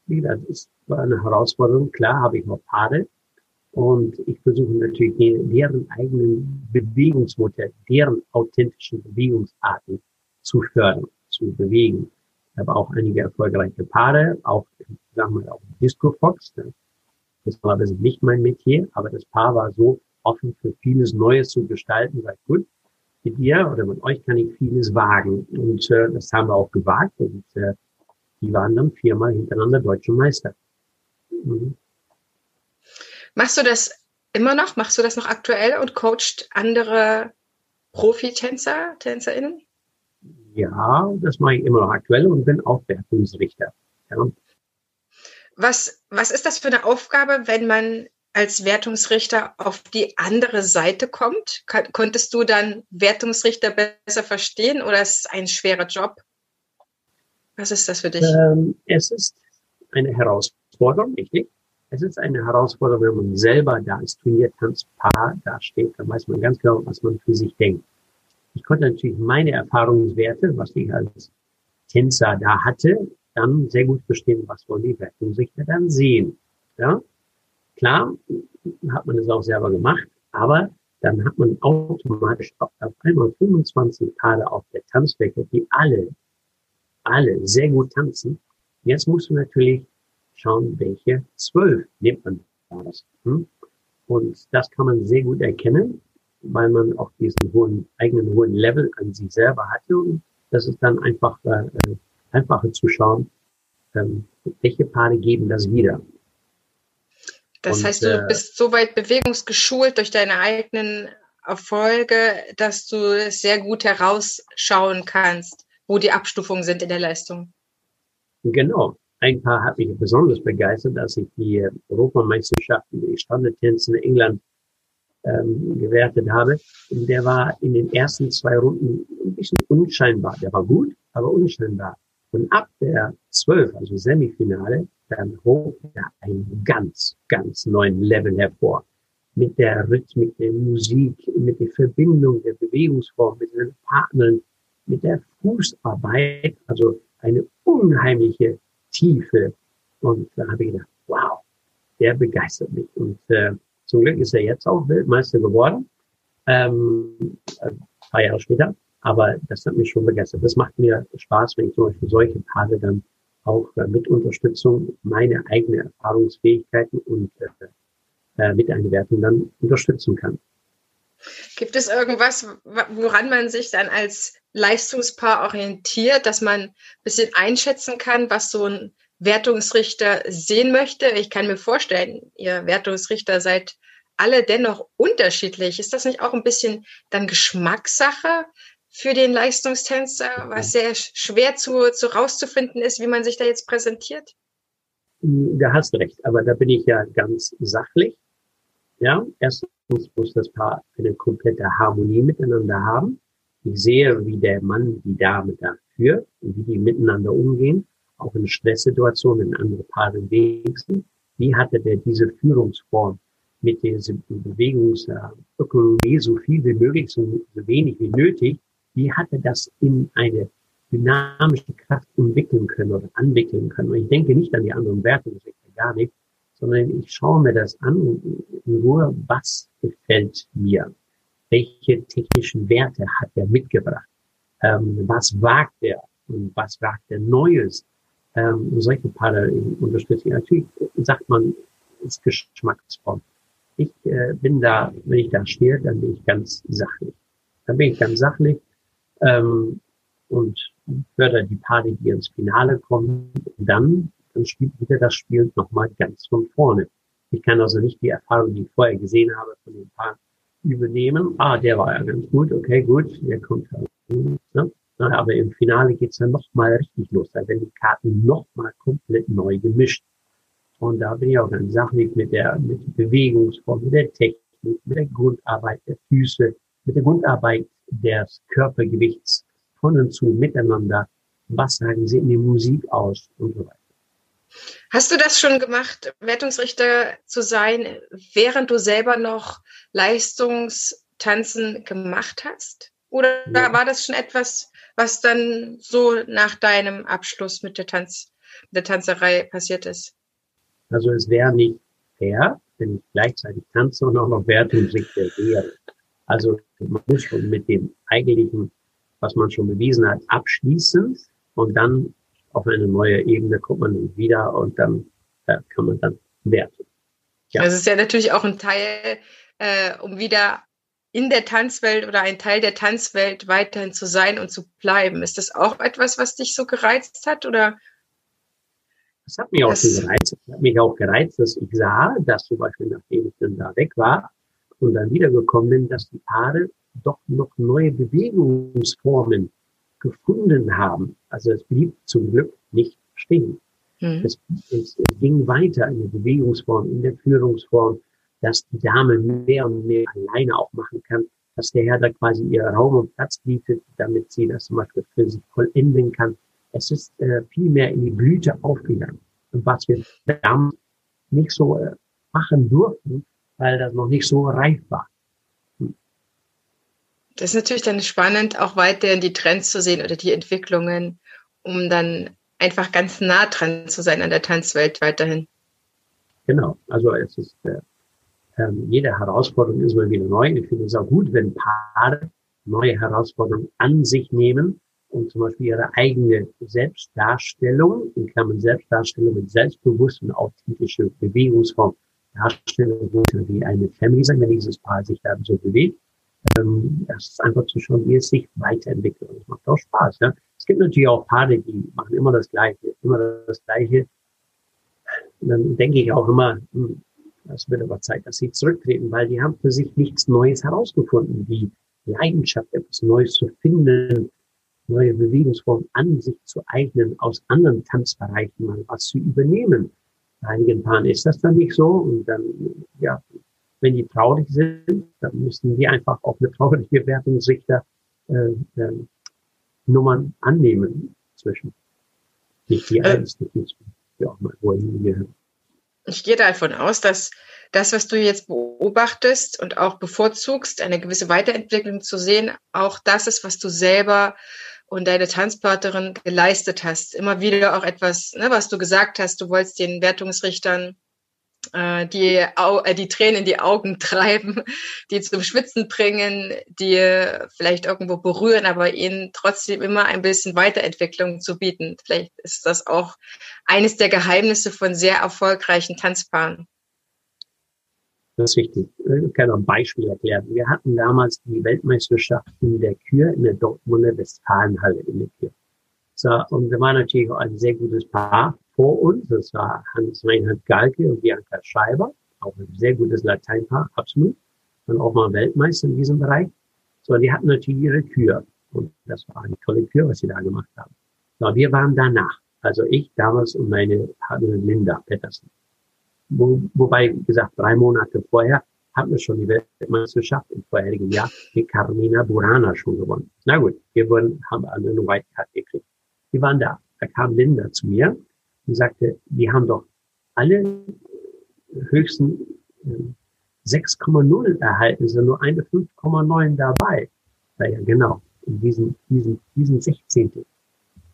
wie gesagt, es war eine Herausforderung. Klar habe ich noch Paare und ich versuche natürlich deren eigenen Bewegungsmodell, deren authentischen Bewegungsarten zu fördern, zu bewegen. Habe auch einige erfolgreiche Paare, auch sagen wir auch Disco Fox. Das ist normalerweise nicht mein Metier, aber das Paar war so offen für vieles Neues zu gestalten, sagt gut, mit dir oder mit euch kann ich vieles wagen. Und äh, das haben wir auch gewagt und äh, die waren dann viermal hintereinander deutsche Meister. Mhm. Machst du das immer noch? Machst du das noch aktuell und coacht andere Profitänzer, TänzerInnen? Ja, das mache ich immer noch aktuell und bin auch Wertungsrichter. Ja. Was, was ist das für eine Aufgabe, wenn man als Wertungsrichter auf die andere Seite kommt? Konntest du dann Wertungsrichter besser verstehen oder ist es ein schwerer Job? Was ist das für dich? Ähm, es ist eine Herausforderung, richtig. Es ist eine Herausforderung, wenn man selber da als Turniertanzpaar da steht, dann weiß man ganz genau, was man für sich denkt. Ich konnte natürlich meine Erfahrungswerte, was ich als Tänzer da hatte, dann sehr gut verstehen, was wollen die Wertungsrichter dann sehen. Ja, klar, hat man es auch selber gemacht, aber dann hat man automatisch auf einmal 25 Paare auf der Tanzfläche, die alle, alle sehr gut tanzen. Jetzt musst du natürlich schauen, welche zwölf nimmt man daraus. Hm? Und das kann man sehr gut erkennen, weil man auch diesen hohen, eigenen hohen Level an sich selber hatte. Und das ist dann einfach äh, äh einfacher zu schauen, ähm, welche Paare geben das wieder. Das und, heißt, du äh, bist so weit bewegungsgeschult durch deine eigenen Erfolge, dass du sehr gut herausschauen kannst, wo die Abstufungen sind in der Leistung. Genau. Ein Paar hat mich besonders begeistert, als ich die Europameisterschaften, die Standardtänze in England ähm, gewertet habe. Und der war in den ersten zwei Runden ein bisschen unscheinbar. Der war gut, aber unscheinbar. Und ab der 12, also Semifinale, dann hoch er einen ganz, ganz neuen Level hervor. Mit der Rhythmik, der Musik, mit der Verbindung der Bewegungsform, mit den Partnern, mit der Fußarbeit, also eine unheimliche Tiefe. Und da habe ich gedacht, wow, der begeistert mich. Und äh, zum Glück ist er jetzt auch Weltmeister geworden, ähm, ein paar Jahre später. Aber das hat mich schon begeistert. Das macht mir Spaß, wenn ich zum Beispiel solche Paare dann auch äh, mit Unterstützung meine eigene Erfahrungsfähigkeiten und äh, äh, mit einer Wertung dann unterstützen kann. Gibt es irgendwas, woran man sich dann als Leistungspaar orientiert, dass man ein bisschen einschätzen kann, was so ein Wertungsrichter sehen möchte? Ich kann mir vorstellen, ihr Wertungsrichter seid alle dennoch unterschiedlich. Ist das nicht auch ein bisschen dann Geschmackssache? für den Leistungstänzer, was sehr schwer zu, zu rauszufinden ist, wie man sich da jetzt präsentiert? Da hast du recht, aber da bin ich ja ganz sachlich. Ja, erstens muss das Paar eine komplette Harmonie miteinander haben. Ich sehe, wie der Mann die Dame da führt und wie die miteinander umgehen, auch in Stresssituationen, in andere Paare wenigstens. Wie hatte der diese Führungsform mit dieser Bewegungsökonomie so viel wie möglich, so wenig wie nötig, wie hat er das in eine dynamische Kraft entwickeln können oder anwickeln können. Und ich denke nicht an die anderen Werte, das ist gar nicht, sondern ich schaue mir das an in Ruhe, was gefällt mir? Welche technischen Werte hat er mitgebracht? Ähm, was wagt er? Und was wagt er Neues? Ähm, solche Paare unterstütze ich. Natürlich sagt man, ist geschmacksvoll. Ich äh, bin da, wenn ich da stehe, dann bin ich ganz sachlich. Dann bin ich ganz sachlich ähm, und fördere die Paare, die ins Finale kommen. Dann, dann spielt wieder das Spiel nochmal ganz von vorne. Ich kann also nicht die Erfahrung, die ich vorher gesehen habe, von den Paaren übernehmen. Ah, der war ja ganz gut, okay, gut, der kommt halt. Ne? Aber im Finale geht's dann nochmal richtig los. Da werden die Karten nochmal komplett neu gemischt. Und da bin ich auch ganz sachlich mit der, mit der Bewegungsform, mit der Technik, mit der Grundarbeit der Füße, mit der Grundarbeit des Körpergewichts von und zu miteinander. Was sagen Sie in der Musik aus und so weiter. Hast du das schon gemacht, Wertungsrichter zu sein, während du selber noch Leistungstanzen gemacht hast? Oder ja. war das schon etwas, was dann so nach deinem Abschluss mit der Tanz, der Tanzerei passiert ist? Also es wäre nicht fair, wenn ich gleichzeitig tanze und auch noch Wertungsrichter wäre. Also man muss schon mit dem eigentlichen, was man schon bewiesen hat, abschließen und dann auf eine neue Ebene kommt man wieder und dann äh, kann man dann werten. Ja. Das ist ja natürlich auch ein Teil, äh, um wieder in der Tanzwelt oder ein Teil der Tanzwelt weiterhin zu sein und zu bleiben. Ist das auch etwas, was dich so gereizt hat oder? Das hat mich auch schon gereizt. Das hat mich auch gereizt, dass ich sah, dass zum Beispiel, nachdem ich dann da weg war, und dann wiedergekommen bin, dass die Paare doch noch neue Bewegungsformen gefunden haben. Also es blieb zum Glück nicht stehen. Mhm. Es, es, es, ging weiter in der Bewegungsform, in der Führungsform. Dass die Dame mehr und mehr alleine auch machen kann, dass der Herr da quasi ihr Raum und Platz bietet, damit sie das zum Beispiel für sich vollenden kann. Es ist äh, viel mehr in die Blüte aufgegangen. Und was wir damals nicht so äh, machen durften, weil das noch nicht so reif war. Das ist natürlich dann spannend, auch weiterhin die Trends zu sehen oder die Entwicklungen, um dann einfach ganz nah dran zu sein an der Tanzwelt weiterhin. Genau, also es ist äh, äh, jede Herausforderung ist mal wieder neu. Ich finde es auch gut, wenn Paare neue Herausforderungen an sich nehmen und zum Beispiel ihre eigene Selbstdarstellung, in Klammern Selbstdarstellung mit selbstbewusst und authentische Bewegungsform darstellen, wie eine Family sein, wenn dieses Paar sich dann so bewegt. Ähm, das ist einfach zu schauen, wie es sich weiterentwickelt. Und es macht auch Spaß. Ja? Es gibt natürlich auch Paare, die machen immer das Gleiche, immer das Gleiche. Und dann denke ich auch immer, hm, es wird aber Zeit, dass sie zurücktreten, weil die haben für sich nichts Neues herausgefunden. Die Leidenschaft, etwas Neues zu finden, neue Bewegungsformen an sich zu eignen, aus anderen Tanzbereichen mal was zu übernehmen. Bei einigen Paaren ist das dann nicht so und dann, ja, wenn die traurig sind, dann müssen die einfach auch eine traurige Wertungsrichter äh, äh, Nummern annehmen zwischen. Nicht die äh, eins, nicht die zwei, ja, mal wohin gehören ich gehe davon aus, dass das, was du jetzt beobachtest und auch bevorzugst, eine gewisse Weiterentwicklung zu sehen, auch das ist, was du selber und deine Tanzpartnerin geleistet hast. Immer wieder auch etwas, ne, was du gesagt hast, du wolltest den Wertungsrichtern äh, die, äh, die Tränen in die Augen treiben, die zum Schwitzen bringen, die vielleicht irgendwo berühren, aber ihnen trotzdem immer ein bisschen Weiterentwicklung zu bieten. Vielleicht ist das auch eines der Geheimnisse von sehr erfolgreichen Tanzpaaren. Das ist richtig. Ich kann noch ein Beispiel erklären. Wir hatten damals die Weltmeisterschaften der Kür in der Dortmunder Westfalenhalle in der Kür. So, und da war natürlich auch ein sehr gutes Paar vor uns. Das war Hans-Reinhard Galke und Bianca Scheiber. Auch ein sehr gutes Lateinpaar, absolut. Und auch mal Weltmeister in diesem Bereich. So, die hatten natürlich ihre Kür. Und das war eine tolle Kür, was sie da gemacht haben. So, wir waren danach. Also ich damals und meine Partnerin Linda Pettersen. Wo, wobei gesagt, drei Monate vorher hatten wir schon die Weltmeisterschaft im vorherigen Jahr mit Carmina Burana schon gewonnen. Na gut, wir wurden, haben alle eine White Card gekriegt. Die waren da. Da kam Linda zu mir und sagte, wir haben doch alle höchsten 6,0 äh, erhalten, sind nur eine 5,9 dabei. Na ja, genau. In diesen, diesen, diesen 16.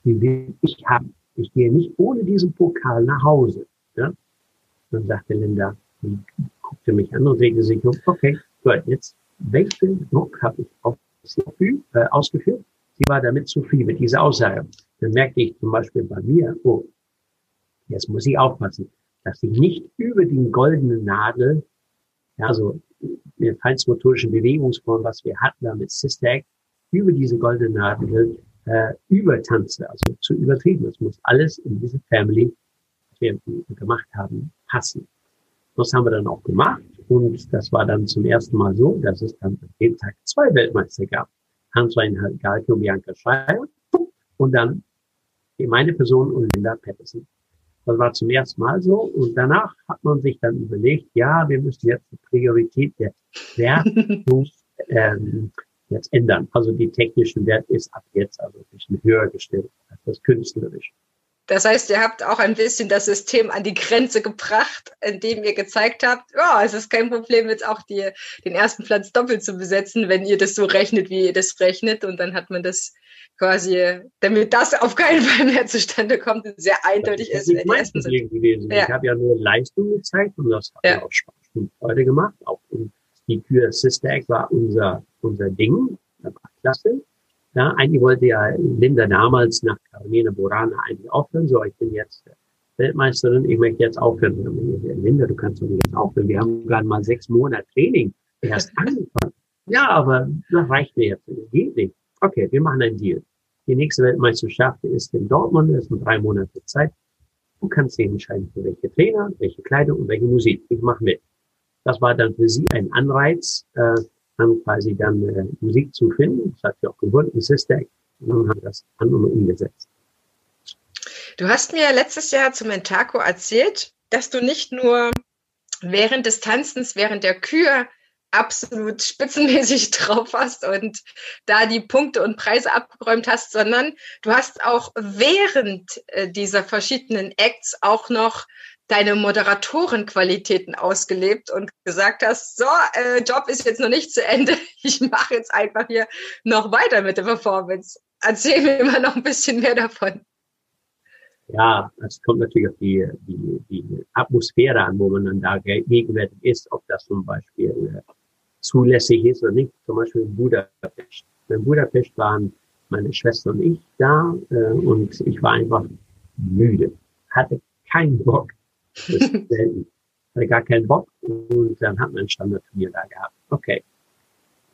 Die will ich haben. Ich gehe nicht ohne diesen Pokal nach Hause. Ja? Dann sagte Linda, die guckte mich an und regte sich okay, gut, jetzt welchen Druck habe ich auf sie äh, ausgeführt? Sie war damit zufrieden mit dieser Aussage. Dann merkte ich zum Beispiel bei mir, oh, Jetzt muss ich aufpassen, dass ich nicht über den goldenen Nadel, ja, so eine feinstmotorische Bewegungsform, was wir hatten da mit Sister Act, über diese goldene Nadel äh, übertanze, also zu übertrieben. Es muss alles in diese Family, was wir gemacht haben, passen. Das haben wir dann auch gemacht und das war dann zum ersten Mal so, dass es dann an dem Tag zwei Weltmeister gab. Hans-Reinhard Galke und Bianca Schreier und dann meine Person und Linda Patterson. Das war zum ersten Mal so. Und danach hat man sich dann überlegt, ja, wir müssen jetzt die Priorität der Wertung ähm, jetzt ändern. Also die technischen Wert ist ab jetzt also ein bisschen höher gestellt als das künstlerische. Das heißt, ihr habt auch ein bisschen das System an die Grenze gebracht, indem ihr gezeigt habt, ja, es ist kein Problem, jetzt auch die, den ersten Platz doppelt zu besetzen, wenn ihr das so rechnet, wie ihr das rechnet. Und dann hat man das quasi, damit das auf keinen Fall mehr zustande kommt, sehr eindeutig das ist. ist mein Problem gewesen. Ja. Ich habe ja nur Leistung gezeigt und das hat ja. auch Spaß und Freude gemacht. Auch die Kür Sister Act war unser, unser Ding. Das war klasse. Ja, eigentlich wollte ja Linda damals nach Carmina Burana eigentlich aufhören. So, ich bin jetzt Weltmeisterin, ich möchte jetzt aufhören. Linda, du kannst doch nicht jetzt aufhören. Wir haben gerade mal sechs Monate Training erst angefangen. Ja, aber das reicht mir jetzt. Das geht nicht. Okay, wir machen einen Deal. Die nächste Weltmeisterschaft ist in Dortmund, das sind drei Monate Zeit. Du kannst dich entscheiden, für welche Trainer, welche Kleidung und welche Musik. Ich mache mit. Das war dann für sie ein Anreiz, äh, dann quasi dann äh, Musik zu finden. Das hat sie auch gefunden, Sister und dann haben wir das an und umgesetzt. Du hast mir letztes Jahr zum Mentaco erzählt, dass du nicht nur während des Tanzens, während der Kür absolut spitzenmäßig drauf hast und da die Punkte und Preise abgeräumt hast, sondern du hast auch während äh, dieser verschiedenen Acts auch noch deine Moderatorenqualitäten ausgelebt und gesagt hast, so, äh, Job ist jetzt noch nicht zu Ende, ich mache jetzt einfach hier noch weiter mit der Performance. Erzähl mir mal noch ein bisschen mehr davon. Ja, es kommt natürlich auf die, die, die Atmosphäre an, wo man dann da gegenwärtig ist, ob das zum Beispiel äh, zulässig ist oder nicht. Zum Beispiel in Budapest. In Budapest waren meine Schwester und ich da äh, und ich war einfach müde, hatte keinen Bock. Das ist selten. Hatte gar keinen Bock und dann hat man ein Standardturnier da gehabt. Okay.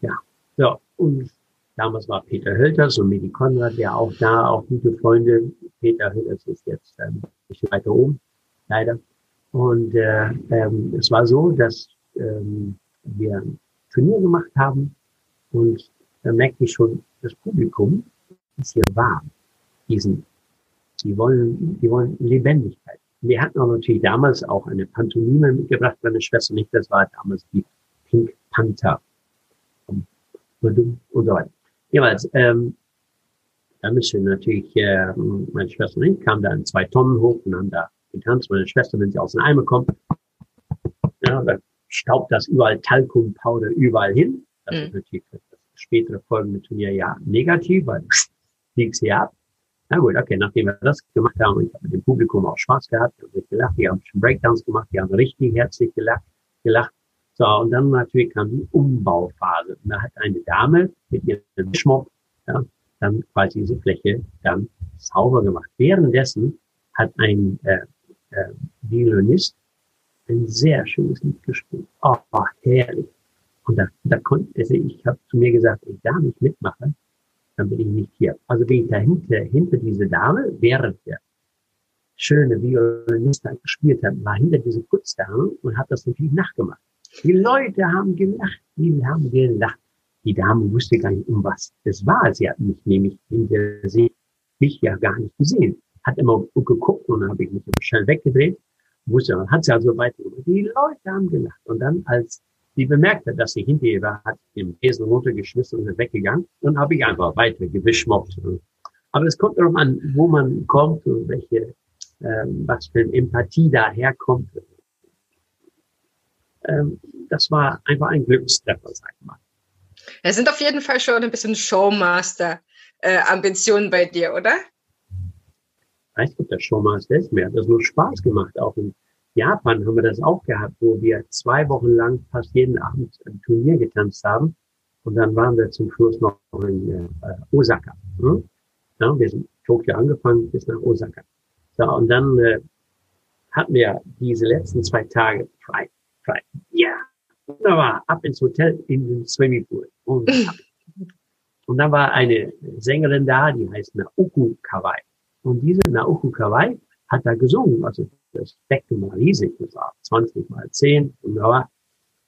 Ja. So. Und damals war Peter Hölters und Medi Konrad, der auch da, auch gute Freunde. Peter Hölters ist jetzt ähm, ein bisschen weiter oben, leider. Und äh, ähm, es war so, dass ähm, wir Turnier gemacht haben und da merkte ich schon, das Publikum ist hier warm. Diesen, die wollen, die wollen Lebendigkeit. Wir hatten auch natürlich damals auch eine Pantomime mitgebracht, meine Schwester nicht, das war damals die Pink Panther. Und so weiter. Jeweils, ähm, da müssen natürlich, äh, meine Schwester und ich kamen da in zwei Tonnen hoch und haben da getanzt. Meine Schwester, wenn sie aus den Eimer kommt, ja, da staubt das überall Talkumpowder überall hin. Das mhm. ist natürlich für das spätere folgende Turnier ja negativ, weil fliegt sie ab. Na gut, okay, nachdem wir das gemacht haben, und ich habe mit dem Publikum auch Spaß gehabt, die haben gelacht, die haben schon Breakdowns gemacht, die haben richtig herzlich gelacht, gelacht. So, und dann natürlich kam die Umbauphase. Und da hat eine Dame mit ihrem Schmuck, ja, dann quasi diese Fläche dann sauber gemacht. Währenddessen hat ein äh, äh, Violinist ein sehr schönes Lied gespielt. Oh, herrlich. Und da, da konnte also ich habe zu mir gesagt, ich da nicht mitmache, dann bin ich nicht hier. Also bin ich dahinter, hinter diese Dame, während der schöne Violinist gespielt hat, war hinter diese Putzdame und hat das natürlich nachgemacht. Die Leute haben gelacht, die haben gelacht. Die Dame wusste gar nicht, um was es war. Sie hat mich nämlich hinter sich mich ja gar nicht gesehen. Hat immer geguckt und dann habe ich mich schnell weggedreht wusste, hat sie also weitergemacht. Die Leute haben gelacht. Und dann, als sie bemerkt hat, dass sie hinter ihr war, hat den Besen runtergeschmissen und ist weggegangen. Und habe ich einfach weiter geschmockt. Aber es kommt darauf an, wo man kommt und welche, ähm, was für eine Empathie daherkommt. Ähm, das war einfach ein Glückstreffer, sag ich mal. Es sind auf jeden Fall schon ein bisschen Showmaster-Ambitionen äh, bei dir, oder? weiß nicht, ob das Showmaster ist. Mir hat das nur Spaß gemacht. Auch in Japan haben wir das auch gehabt, wo wir zwei Wochen lang fast jeden Abend ein Turnier getanzt haben. Und dann waren wir zum Schluss noch in äh, Osaka. Hm? Ja, wir sind Tokio angefangen bis nach Osaka. So, und dann äh, hatten wir diese letzten zwei Tage frei. Frei. Ja, wunderbar. Ab ins Hotel, in den Swimmingpool. Und, und dann war eine Sängerin da, die heißt Naoku Kawai. Und diese Naoku Kawai hat da gesungen. Also das Becken war riesig, das war 20 mal 10. Wunderbar.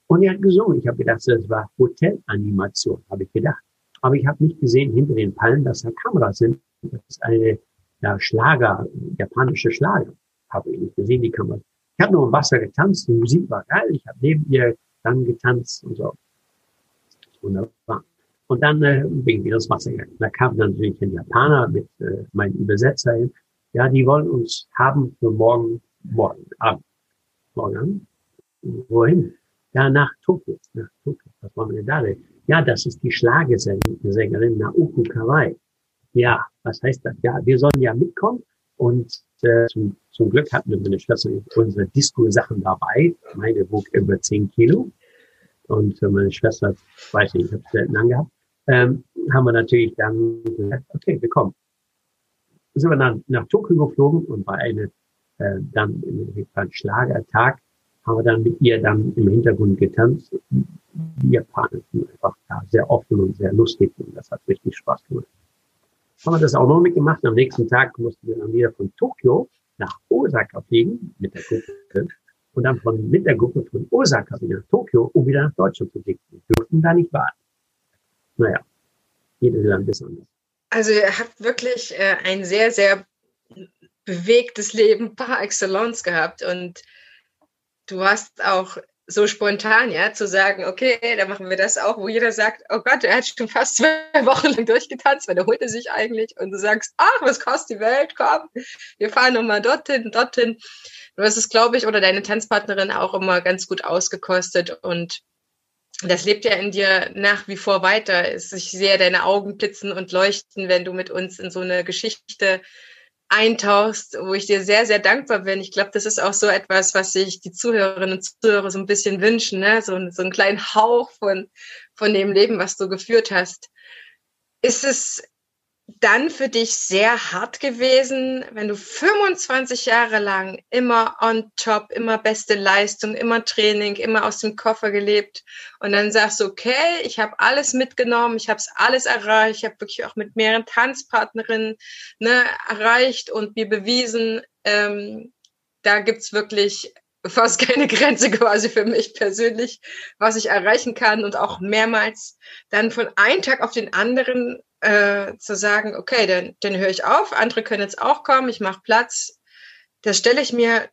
Und er hat gesungen. Ich habe gedacht, das war Hotelanimation, habe ich gedacht. Aber ich habe nicht gesehen hinter den Palmen, dass da Kameras sind. Das ist eine ja, Schlager, japanische Schlager. Habe ich nicht gesehen, die Kamera. Ich habe nur im Wasser getanzt, die Musik war geil. Ich habe neben ihr dann getanzt und so. Wunderbar. Und dann äh, bin ich wieder ins Wasser gegangen. Da kam natürlich ein Japaner mit äh, meinem Übersetzer hin. Ja, die wollen uns haben für morgen, morgen Abend. Morgen? Wohin? Ja, nach Tokio. Nach Tokio. Was wollen wir denn da denn? Ja, das ist die Schlagesängerin Naoku Kawai. Ja, was heißt das? Ja, wir sollen ja mitkommen. Und äh, zum, zum Glück hatten wir meine Schwester unsere Disco-Sachen dabei. Meine wog über 10 Kilo. Und äh, meine Schwester, weiß nicht, ich habe selten angehabt ähm, haben wir natürlich dann gesagt, okay, wir kommen. Sind wir dann nach Tokio geflogen und bei einem äh, dann im Schlagertag haben wir dann mit ihr dann im Hintergrund getanzt. Japaner sind einfach da sehr offen und sehr lustig und das hat richtig Spaß gemacht. Haben wir das auch noch mitgemacht. Am nächsten Tag mussten wir dann wieder von Tokio nach Osaka fliegen mit der Gruppe und dann von, mit der Gruppe von Osaka wieder nach Tokio, um wieder nach Deutschland zu fliegen. Wir durften da nicht warten naja, jedes Land ist anders. Also ihr habt wirklich äh, ein sehr, sehr bewegtes Leben par excellence gehabt und du warst auch so spontan, ja, zu sagen, okay, dann machen wir das auch, wo jeder sagt, oh Gott, er hat schon fast zwei Wochen lang durchgetanzt, weil er holte sich eigentlich und du sagst, ach, was kostet die Welt, komm, wir fahren nochmal dorthin, dorthin. Du hast es, glaube ich, oder deine Tanzpartnerin auch immer ganz gut ausgekostet und das lebt ja in dir nach wie vor weiter. Ich sehe deine Augen blitzen und leuchten, wenn du mit uns in so eine Geschichte eintauchst, wo ich dir sehr, sehr dankbar bin. Ich glaube, das ist auch so etwas, was sich die Zuhörerinnen und Zuhörer so ein bisschen wünschen, ne? so, so einen kleinen Hauch von, von dem Leben, was du geführt hast. Ist es dann für dich sehr hart gewesen, wenn du 25 Jahre lang immer on top, immer beste Leistung, immer Training, immer aus dem Koffer gelebt. Und dann sagst du, okay, ich habe alles mitgenommen, ich habe es alles erreicht, ich habe wirklich auch mit mehreren Tanzpartnerinnen ne, erreicht und mir bewiesen, ähm, da gibt's wirklich fast keine Grenze quasi für mich persönlich, was ich erreichen kann und auch mehrmals dann von einem Tag auf den anderen äh, zu sagen, okay, dann, dann höre ich auf, andere können jetzt auch kommen, ich mache Platz. Das stelle ich mir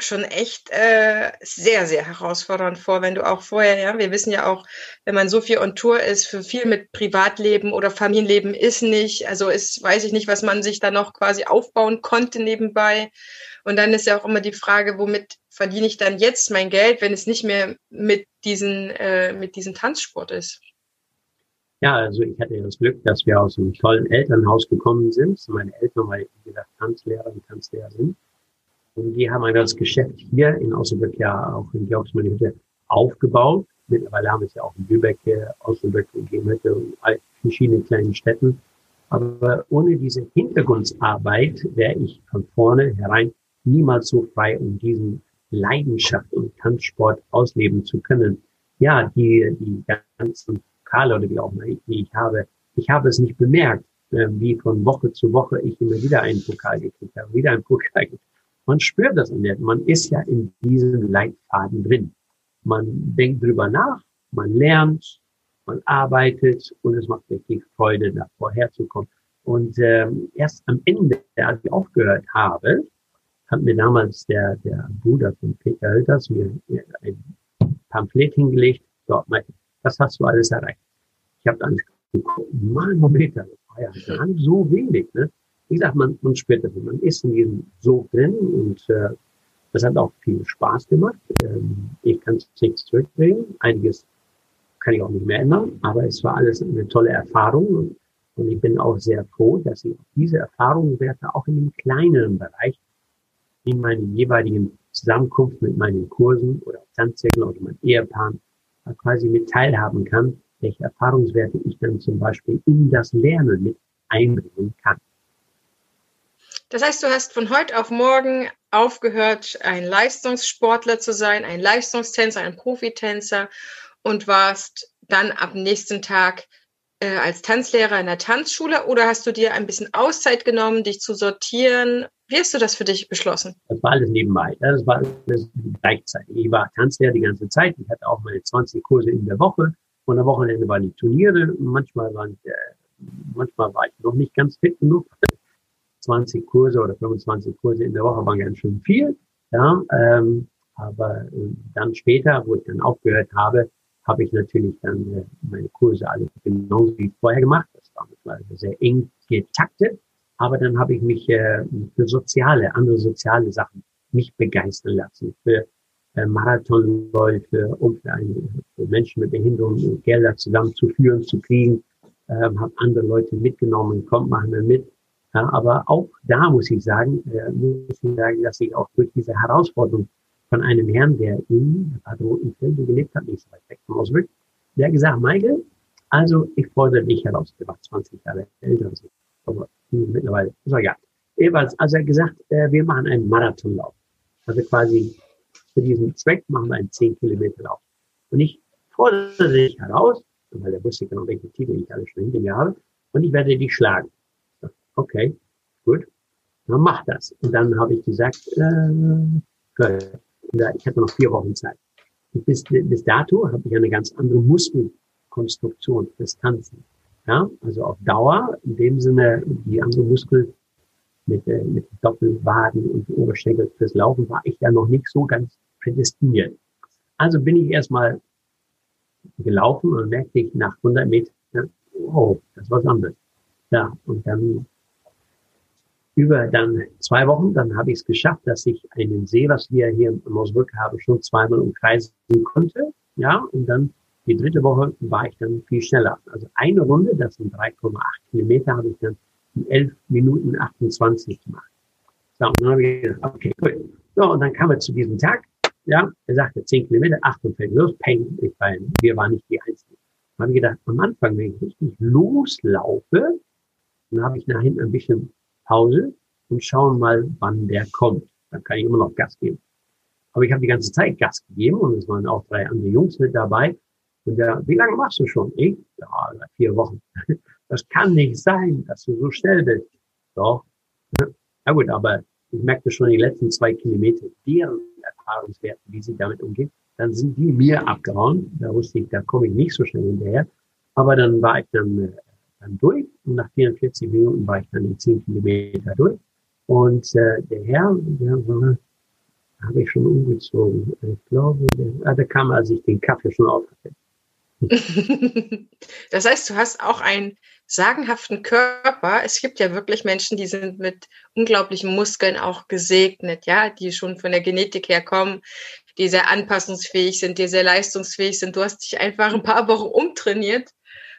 schon echt äh, sehr, sehr herausfordernd vor, wenn du auch vorher, ja, wir wissen ja auch, wenn man so viel on Tour ist, für viel mit Privatleben oder Familienleben ist nicht, also ist, weiß ich nicht, was man sich da noch quasi aufbauen konnte nebenbei. Und dann ist ja auch immer die Frage, womit verdiene ich dann jetzt mein Geld, wenn es nicht mehr mit diesen, äh, mit diesem Tanzsport ist. Ja, also ich hatte das Glück, dass wir aus einem tollen Elternhaus gekommen sind. Meine Eltern, weil wie gesagt, Tanzlehrer und Tanzlehrer sind. Und die haben das Geschäft hier in Osnabrück ja auch in Georgsmannhütte aufgebaut. Mittlerweile haben es ja auch in Lübeck, Osnabrück gegeben hätte und verschiedene kleinen Städten. Aber ohne diese Hintergrundarbeit wäre ich von vorne herein niemals so frei, um diesen Leidenschaft und Tanzsport ausleben zu können. Ja, die, die ganzen Pokale oder wie auch ich habe. Ich habe es nicht bemerkt, äh, wie von Woche zu Woche ich immer wieder einen Pokal gekriegt habe, wieder einen Pokal gekriegt. Man spürt das an der, man ist ja in diesem Leitfaden drin. Man denkt drüber nach, man lernt, man arbeitet und es macht richtig Freude, da vorherzukommen. Und ähm, erst am Ende, als ich aufgehört habe, hat mir damals der, der Bruder von Peter Hölters mir ein Pamphlet hingelegt, dort was hast du alles erreicht? Ich habe dann geguckt, mal Moment, das war ja gar nicht so wenig. Ne? Wie gesagt, man, man spürt das, man ist in diesem Sog drin und äh, das hat auch viel Spaß gemacht. Ähm, ich kann nichts zurückbringen. Einiges kann ich auch nicht mehr ändern, aber es war alles eine tolle Erfahrung und, und ich bin auch sehr froh, dass ich diese Erfahrungswerte auch in dem kleineren Bereich in meinen jeweiligen Zusammenkunft mit meinen Kursen oder Tanzzirkeln oder meinen Ehepaaren quasi mit teilhaben kann, welche Erfahrungswerte ich dann zum Beispiel in das Lernen mit einbringen kann. Das heißt, du hast von heute auf morgen aufgehört, ein Leistungssportler zu sein, ein Leistungstänzer, ein Profitänzer und warst dann ab nächsten Tag äh, als Tanzlehrer in der Tanzschule oder hast du dir ein bisschen Auszeit genommen, dich zu sortieren? Wie hast du das für dich beschlossen? Das war alles nebenbei. Das war alles gleichzeitig. Ich war Tanzlehrer die ganze Zeit. Ich hatte auch meine 20 Kurse in der Woche. Und am Wochenende waren die Turniere. Manchmal, waren, äh, manchmal war ich noch nicht ganz fit genug. 20 Kurse oder 25 Kurse in der Woche waren ganz schön viel. Ja, ähm, aber äh, dann später, wo ich dann aufgehört habe, habe ich natürlich dann äh, meine Kurse alle genauso wie vorher gemacht. Das war sehr eng getaktet. Aber dann habe ich mich äh, für soziale, andere soziale Sachen mich begeistern lassen. Für äh, Marathonläufe, um für, eine, für Menschen mit Behinderung Gelder zusammenzuführen, zu kriegen. Ähm, habe andere Leute mitgenommen, kommt, machen wir mit. Ja, aber auch da muss ich sagen, äh, muss ich sagen, dass ich auch durch diese Herausforderung von einem Herrn, der in Bad Rotenfelde gelebt hat, nicht so weit weg vom Ausblick, der hat gesagt, Michael, also ich fordere dich heraus, der war 20 Jahre älter, also, aber mittlerweile, ist ja. Jedenfalls, also er hat gesagt, äh, wir machen einen Marathonlauf. Also quasi für diesen Zweck machen wir einen 10 Kilometer Lauf. Und ich fordere dich heraus, weil der wusste genau, welche Titel ich alle schon hinter mir habe, und ich werde dich schlagen. Okay, gut, dann mach das. Und dann habe ich gesagt, äh, ich hatte noch vier Wochen Zeit. Und bis, bis dato habe ich eine ganz andere Muskelkonstruktion fürs Tanzen. Ja, also auf Dauer, in dem Sinne, die andere Muskel mit, äh, mit Doppelwaden und Oberschenkel fürs Laufen war ich ja noch nicht so ganz prädestiniert. Also bin ich erstmal gelaufen und merkte ich nach 100 Metern, oh, das ist was anderes. Ja, und dann über dann zwei Wochen, dann habe ich es geschafft, dass ich einen See, was wir hier in Mosbrück haben, schon zweimal umkreisen konnte. Ja, und dann die dritte Woche war ich dann viel schneller. Also eine Runde, das sind 3,8 Kilometer, habe ich dann in 11 Minuten 28 gemacht. So, und dann habe ich gedacht, okay, gut. So, und dann kam er zu diesem Tag. Ja, er sagte 10 Kilometer, Achtung, fällt los, peng, ich war, wir waren nicht die Einzigen. Dann habe ich gedacht, am Anfang, wenn ich richtig loslaufe, dann habe ich nach hinten ein bisschen Pause und schauen mal, wann der kommt. Dann kann ich immer noch Gas geben. Aber ich habe die ganze Zeit Gas gegeben und es waren auch drei andere Jungs mit dabei. Und der, wie lange machst du schon? Ich? Ja, vier Wochen. Das kann nicht sein, dass du so schnell bist. Doch. Na gut, aber ich merkte schon die letzten zwei Kilometer, deren Erfahrungswerte, wie sie damit umgehen, dann sind die mir abgehauen. Da wusste ich, da komme ich nicht so schnell hinterher. Aber dann war ich dann, äh, dann durch und nach 44 Minuten war ich dann in 10 Kilometer durch. Und äh, der Herr, der war, habe ich schon umgezogen. Ich glaube, der, ah, der kam, als ich den Kaffee schon auf hatte. das heißt, du hast auch einen sagenhaften Körper. Es gibt ja wirklich Menschen, die sind mit unglaublichen Muskeln auch gesegnet, ja, die schon von der Genetik her kommen, die sehr anpassungsfähig sind, die sehr leistungsfähig sind. Du hast dich einfach ein paar Wochen umtrainiert,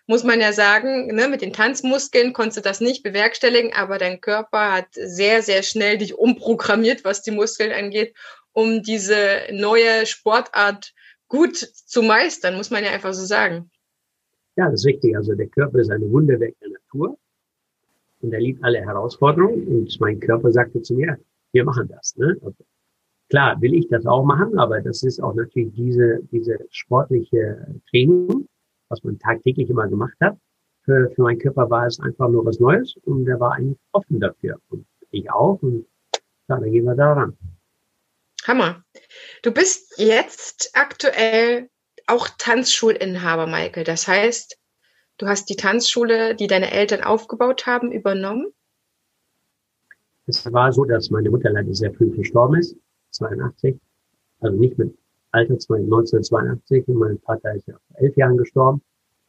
muss man ja sagen. Ne? Mit den Tanzmuskeln konntest du das nicht bewerkstelligen, aber dein Körper hat sehr, sehr schnell dich umprogrammiert, was die Muskeln angeht, um diese neue Sportart gut zu meistern, muss man ja einfach so sagen. Ja, das ist richtig. Also der Körper ist eine Wunderwerk der Natur und er liebt alle Herausforderungen und mein Körper sagte zu mir, wir machen das. Ne? Klar will ich das auch machen, aber das ist auch natürlich diese, diese sportliche Training, was man tagtäglich immer gemacht hat. Für, für meinen Körper war es einfach nur was Neues und er war eigentlich offen dafür und ich auch und ja, dann gehen wir da ran. Hammer. Du bist jetzt aktuell auch Tanzschulinhaber, Michael. Das heißt, du hast die Tanzschule, die deine Eltern aufgebaut haben, übernommen? Es war so, dass meine Mutter leider sehr früh verstorben ist, 82. Also nicht mit Alter 1982 und mein Vater ist ja vor elf Jahren gestorben.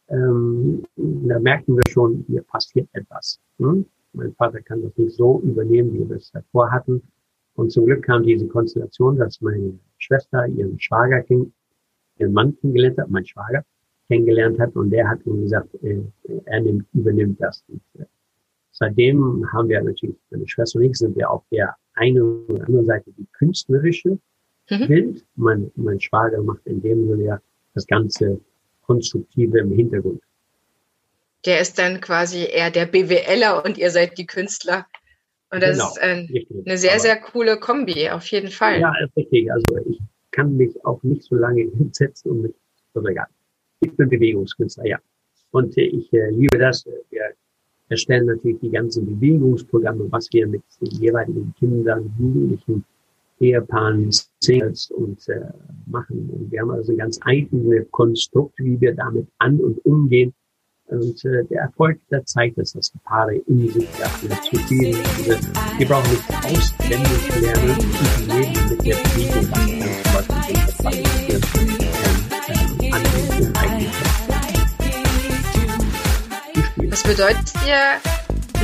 Ähm, da merkten wir schon, hier passiert etwas. Hm? Mein Vater kann das nicht so übernehmen, wie wir es davor hatten. Und zum Glück kam diese Konstellation, dass meine Schwester ihren Schwager, ihren Mann kennengelernt hat, mein Schwager kennengelernt hat und der hat ihm gesagt, äh, er nimmt, übernimmt das. Und, äh, seitdem haben wir natürlich, meine Schwester und ich sind wir auf der einen oder anderen Seite die künstlerische mhm. Bild. Mein, mein Schwager macht in dem Sinne ja das ganze Konstruktive im Hintergrund. Der ist dann quasi eher der BWLer und ihr seid die Künstler. Und das genau, ist ein, eine sehr, Aber, sehr coole Kombi, auf jeden Fall. Ja, richtig. Also ich kann mich auch nicht so lange hinsetzen und mich, also egal. Ich bin Bewegungskünstler, ja. Und äh, ich äh, liebe das. Wir erstellen natürlich die ganzen Bewegungsprogramme, was wir mit den jeweiligen Kindern, Jugendlichen, Ehepaaren, Singles und äh, machen. Und wir haben also ganz eigene Konstrukte, wie wir damit an und umgehen. Und äh, der Erfolg, der zeigt es, dass die Paare in sich dafür zufrieden sind. Wir brauchen nicht auswendig lernen, und leben mit der Bewegung, zum Beispiel ähm, Was bedeutet dir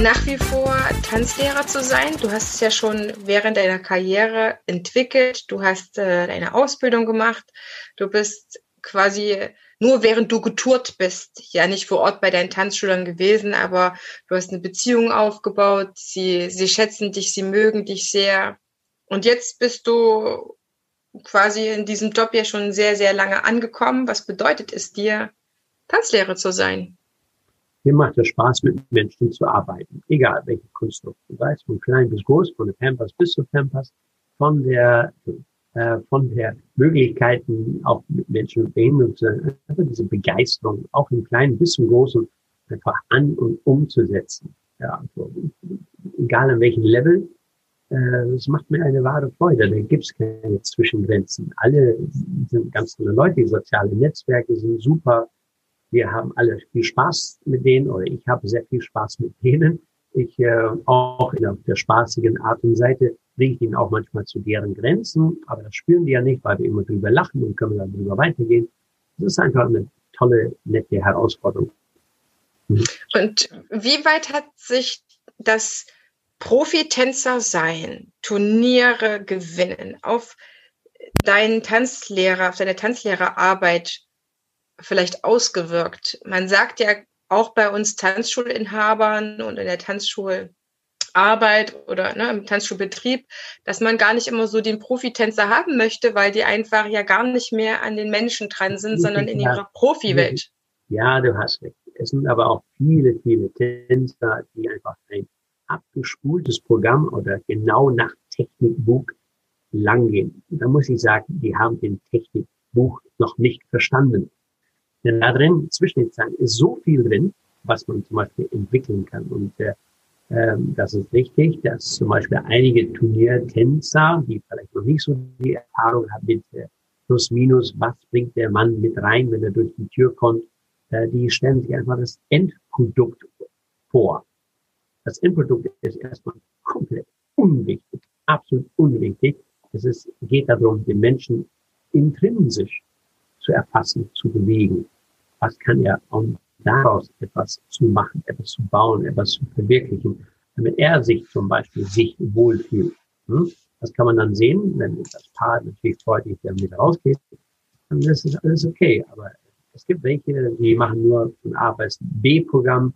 nach wie vor Tanzlehrer zu sein? Du hast es ja schon während deiner Karriere entwickelt. Du hast äh, deine Ausbildung gemacht. Du bist quasi nur während du getourt bist, ja nicht vor Ort bei deinen Tanzschülern gewesen, aber du hast eine Beziehung aufgebaut, sie, sie schätzen dich, sie mögen dich sehr. Und jetzt bist du quasi in diesem Job ja schon sehr, sehr lange angekommen. Was bedeutet es dir, Tanzlehrer zu sein? Mir macht es Spaß, mit Menschen zu arbeiten, egal welche Konstrukte. Sei es von klein bis groß, von der Pampers bis zur Pampers, von der äh, von der Möglichkeiten, auch mit Menschen mit Behinderung, einfach diese Begeisterung, auch im Kleinen bis zum Großen, einfach an und umzusetzen. Ja, also, egal an welchem Level, äh, das macht mir eine wahre Freude. Da gibt es keine Zwischengrenzen. Alle sind ganz tolle Leute, die sozialen Netzwerke sind super. Wir haben alle viel Spaß mit denen oder ich habe sehr viel Spaß mit denen. Ich äh, auch in der spaßigen Art und Seite bringt ihnen auch manchmal zu deren Grenzen, aber das spüren die ja nicht, weil wir immer drüber lachen und können dann drüber weitergehen. Das ist einfach eine tolle, nette Herausforderung. Und wie weit hat sich das Profitänzer sein, Turniere gewinnen, auf deinen Tanzlehrer, auf deine Tanzlehrerarbeit vielleicht ausgewirkt? Man sagt ja auch bei uns Tanzschulinhabern und in der Tanzschularbeit oder ne, im Tanzschulbetrieb, dass man gar nicht immer so den Profitänzer haben möchte, weil die einfach ja gar nicht mehr an den Menschen dran sind, sondern in ihrer Profiwelt. Ja, du hast recht. Es sind aber auch viele, viele Tänzer, die einfach ein abgespultes Programm oder genau nach Technikbuch langgehen. Da muss ich sagen, die haben den Technikbuch noch nicht verstanden. Denn da drin, zwischen den Zeilen, ist so viel drin, was man zum Beispiel entwickeln kann. Und äh, ähm, das ist richtig, dass zum Beispiel einige Turniertänzer, die vielleicht noch nicht so die Erfahrung haben mit äh, Plus Minus, was bringt der Mann mit rein, wenn er durch die Tür kommt, äh, die stellen sich einfach das Endprodukt vor. Das Endprodukt ist erstmal komplett unwichtig, absolut unwichtig. Es ist, geht darum, den Menschen intrinsisch zu erfassen, zu bewegen. Was kann er um daraus etwas zu machen, etwas zu bauen, etwas zu verwirklichen, damit er sich zum Beispiel sich wohlfühlt. Hm? Das kann man dann sehen, wenn das Paar natürlich freudig damit rausgeht, dann ist es alles okay. Aber es gibt welche, die machen nur von A bis B-Programm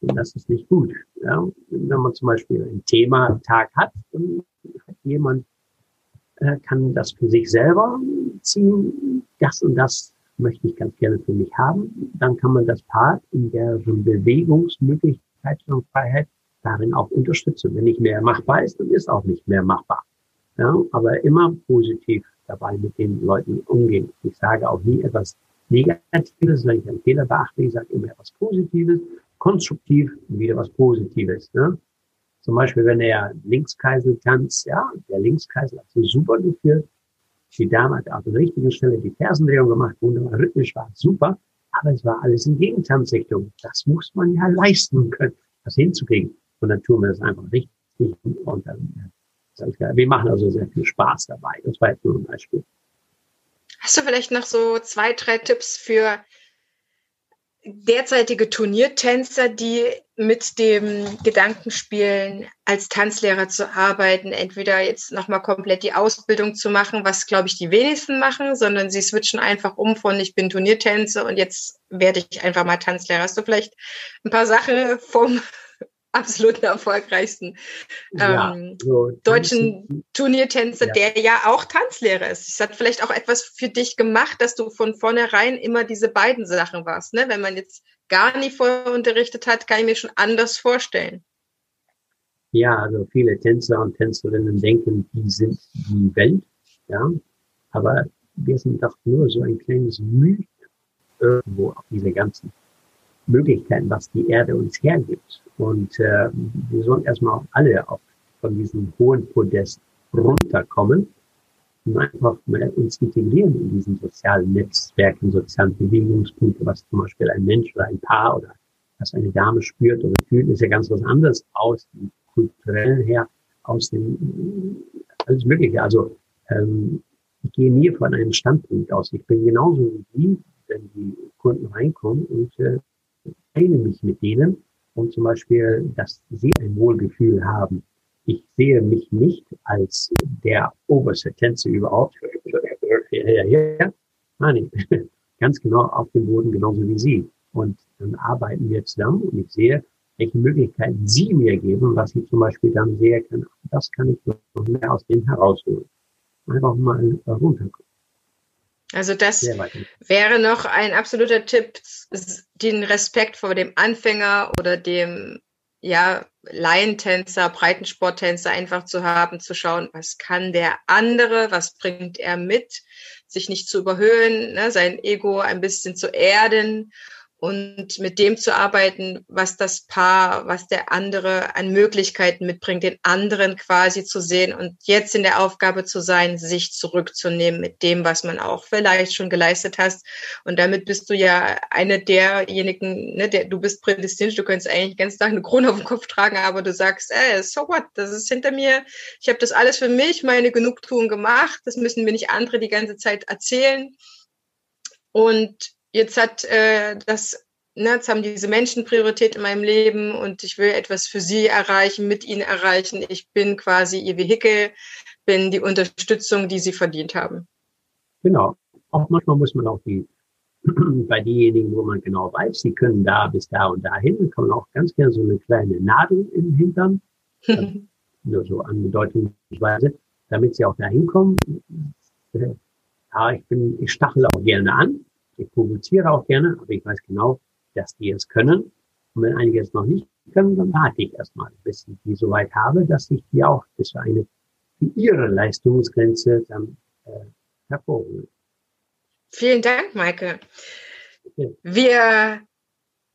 und das ist nicht gut. Ja? Wenn man zum Beispiel ein Thema Tag hat, dann hat jemand äh, kann das für sich selber ziehen. Das und das möchte ich ganz gerne für mich haben. Dann kann man das Paar in deren Bewegungsmöglichkeit und Freiheit darin auch unterstützen. Wenn nicht mehr machbar ist, dann ist auch nicht mehr machbar. Ja, aber immer positiv dabei mit den Leuten umgehen. Ich sage auch nie etwas Negatives, wenn ich einen Fehler beachte. Ich sage immer etwas Positives, konstruktiv wieder was Positives. Ne? Zum Beispiel, wenn er Linkskreisel tanzt, ja, der Linkskreisel hat so super geführt. Dame hat auf der richtigen Stelle die Fersendrehung gemacht, wunderbar rhythmisch war super, aber es war alles in Gegentanzrichtung. Das muss man ja leisten können, das hinzukriegen. Und dann tun wir das einfach richtig und dann, wir machen also sehr viel Spaß dabei. Das war jetzt nur ein Beispiel. Hast du vielleicht noch so zwei, drei Tipps für derzeitige Turniertänzer, die mit dem Gedanken spielen, als Tanzlehrer zu arbeiten, entweder jetzt nochmal komplett die Ausbildung zu machen, was glaube ich die wenigsten machen, sondern sie switchen einfach um von ich bin Turniertänzer und jetzt werde ich einfach mal Tanzlehrer. Hast du vielleicht ein paar Sachen vom absolut erfolgreichsten ja, ähm, so deutschen Turniertänzer, ja. der ja auch Tanzlehrer ist. Es hat vielleicht auch etwas für dich gemacht, dass du von vornherein immer diese beiden Sachen warst. Ne? Wenn man jetzt gar nie vorher unterrichtet hat, kann ich mir schon anders vorstellen. Ja, also viele Tänzer und Tänzerinnen denken, die sind die Welt, ja, aber wir sind doch nur so ein kleines Mühe irgendwo auf diese ganzen Möglichkeiten, was die Erde uns hergibt. Und äh, wir sollen erstmal alle auch von diesem hohen Podest runterkommen und einfach mal uns integrieren in diesen sozialen Netzwerken, sozialen Bewegungspunkte, was zum Beispiel ein Mensch oder ein Paar oder was eine Dame spürt oder fühlt, ist ja ganz was anderes aus dem kulturellen her, aus dem alles Mögliche. Also ähm, ich gehe nie von einem Standpunkt aus. Ich bin genauso wie die, wenn die Kunden reinkommen und äh, teile mich mit denen und zum Beispiel, dass sie ein Wohlgefühl haben. Ich sehe mich nicht als der oberste Tänzer überhaupt. Nein, ganz genau auf dem Boden, genauso wie sie. Und dann arbeiten wir zusammen und ich sehe, welche Möglichkeiten sie mir geben, was ich zum Beispiel dann sehe kann. Das kann ich noch mehr aus denen herausholen. Einfach mal runterkommen. Also das wäre noch ein absoluter Tipp, den Respekt vor dem Anfänger oder dem ja, Laientänzer, Breitensporttänzer einfach zu haben, zu schauen, was kann der andere, was bringt er mit, sich nicht zu überhöhen, ne, sein Ego ein bisschen zu erden und mit dem zu arbeiten, was das Paar, was der andere an Möglichkeiten mitbringt, den anderen quasi zu sehen und jetzt in der Aufgabe zu sein, sich zurückzunehmen mit dem, was man auch vielleicht schon geleistet hast. Und damit bist du ja eine derjenigen, ne, der, du bist prädestiniert, du könntest eigentlich ganz Tag eine Krone auf dem Kopf tragen, aber du sagst, ey, so what, das ist hinter mir, ich habe das alles für mich, meine Genugtuung gemacht, das müssen mir nicht andere die ganze Zeit erzählen. Und jetzt hat äh, das, ne, jetzt haben diese Menschen Priorität in meinem Leben und ich will etwas für sie erreichen, mit ihnen erreichen. Ich bin quasi ihr Vehikel, bin die Unterstützung, die sie verdient haben. Genau. Auch manchmal muss man auch die, bei denjenigen, wo man genau weiß, sie können da bis da und dahin, kann man auch ganz gerne so eine kleine Nadel im Hintern, nur so anbedeutungsweise, damit sie auch da hinkommen. Ja, ich bin, ich stachel auch gerne an, ich provoziere auch gerne, aber ich weiß genau, dass die es können. Und wenn einige es noch nicht können, dann warte ich erstmal, bis ich die so weit habe, dass ich die auch bis für eine, für ihre Leistungsgrenze dann äh, hervorhole. Vielen Dank, Maike. Wir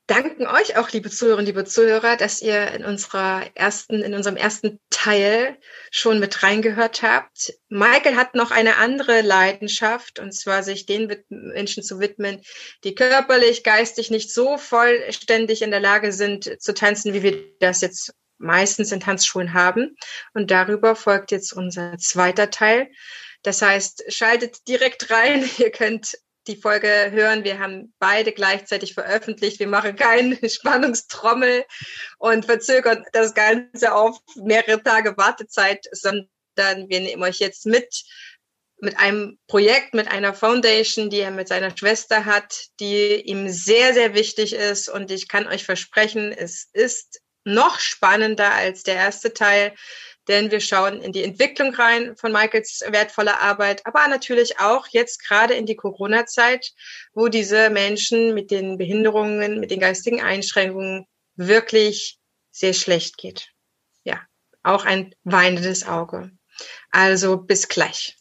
danken euch auch, liebe Zuhörerinnen, liebe Zuhörer, dass ihr in unserer ersten, in unserem ersten Teil schon mit reingehört habt. Michael hat noch eine andere Leidenschaft, und zwar sich den Menschen zu widmen, die körperlich, geistig nicht so vollständig in der Lage sind zu tanzen, wie wir das jetzt meistens in Tanzschulen haben. Und darüber folgt jetzt unser zweiter Teil. Das heißt, schaltet direkt rein. Ihr könnt die Folge hören. Wir haben beide gleichzeitig veröffentlicht. Wir machen keine Spannungstrommel und verzögern das Ganze auf mehrere Tage Wartezeit, sondern wir nehmen euch jetzt mit mit einem Projekt, mit einer Foundation, die er mit seiner Schwester hat, die ihm sehr, sehr wichtig ist. Und ich kann euch versprechen, es ist noch spannender als der erste Teil denn wir schauen in die Entwicklung rein von Michaels wertvoller Arbeit, aber natürlich auch jetzt gerade in die Corona-Zeit, wo diese Menschen mit den Behinderungen, mit den geistigen Einschränkungen wirklich sehr schlecht geht. Ja, auch ein weinendes Auge. Also bis gleich.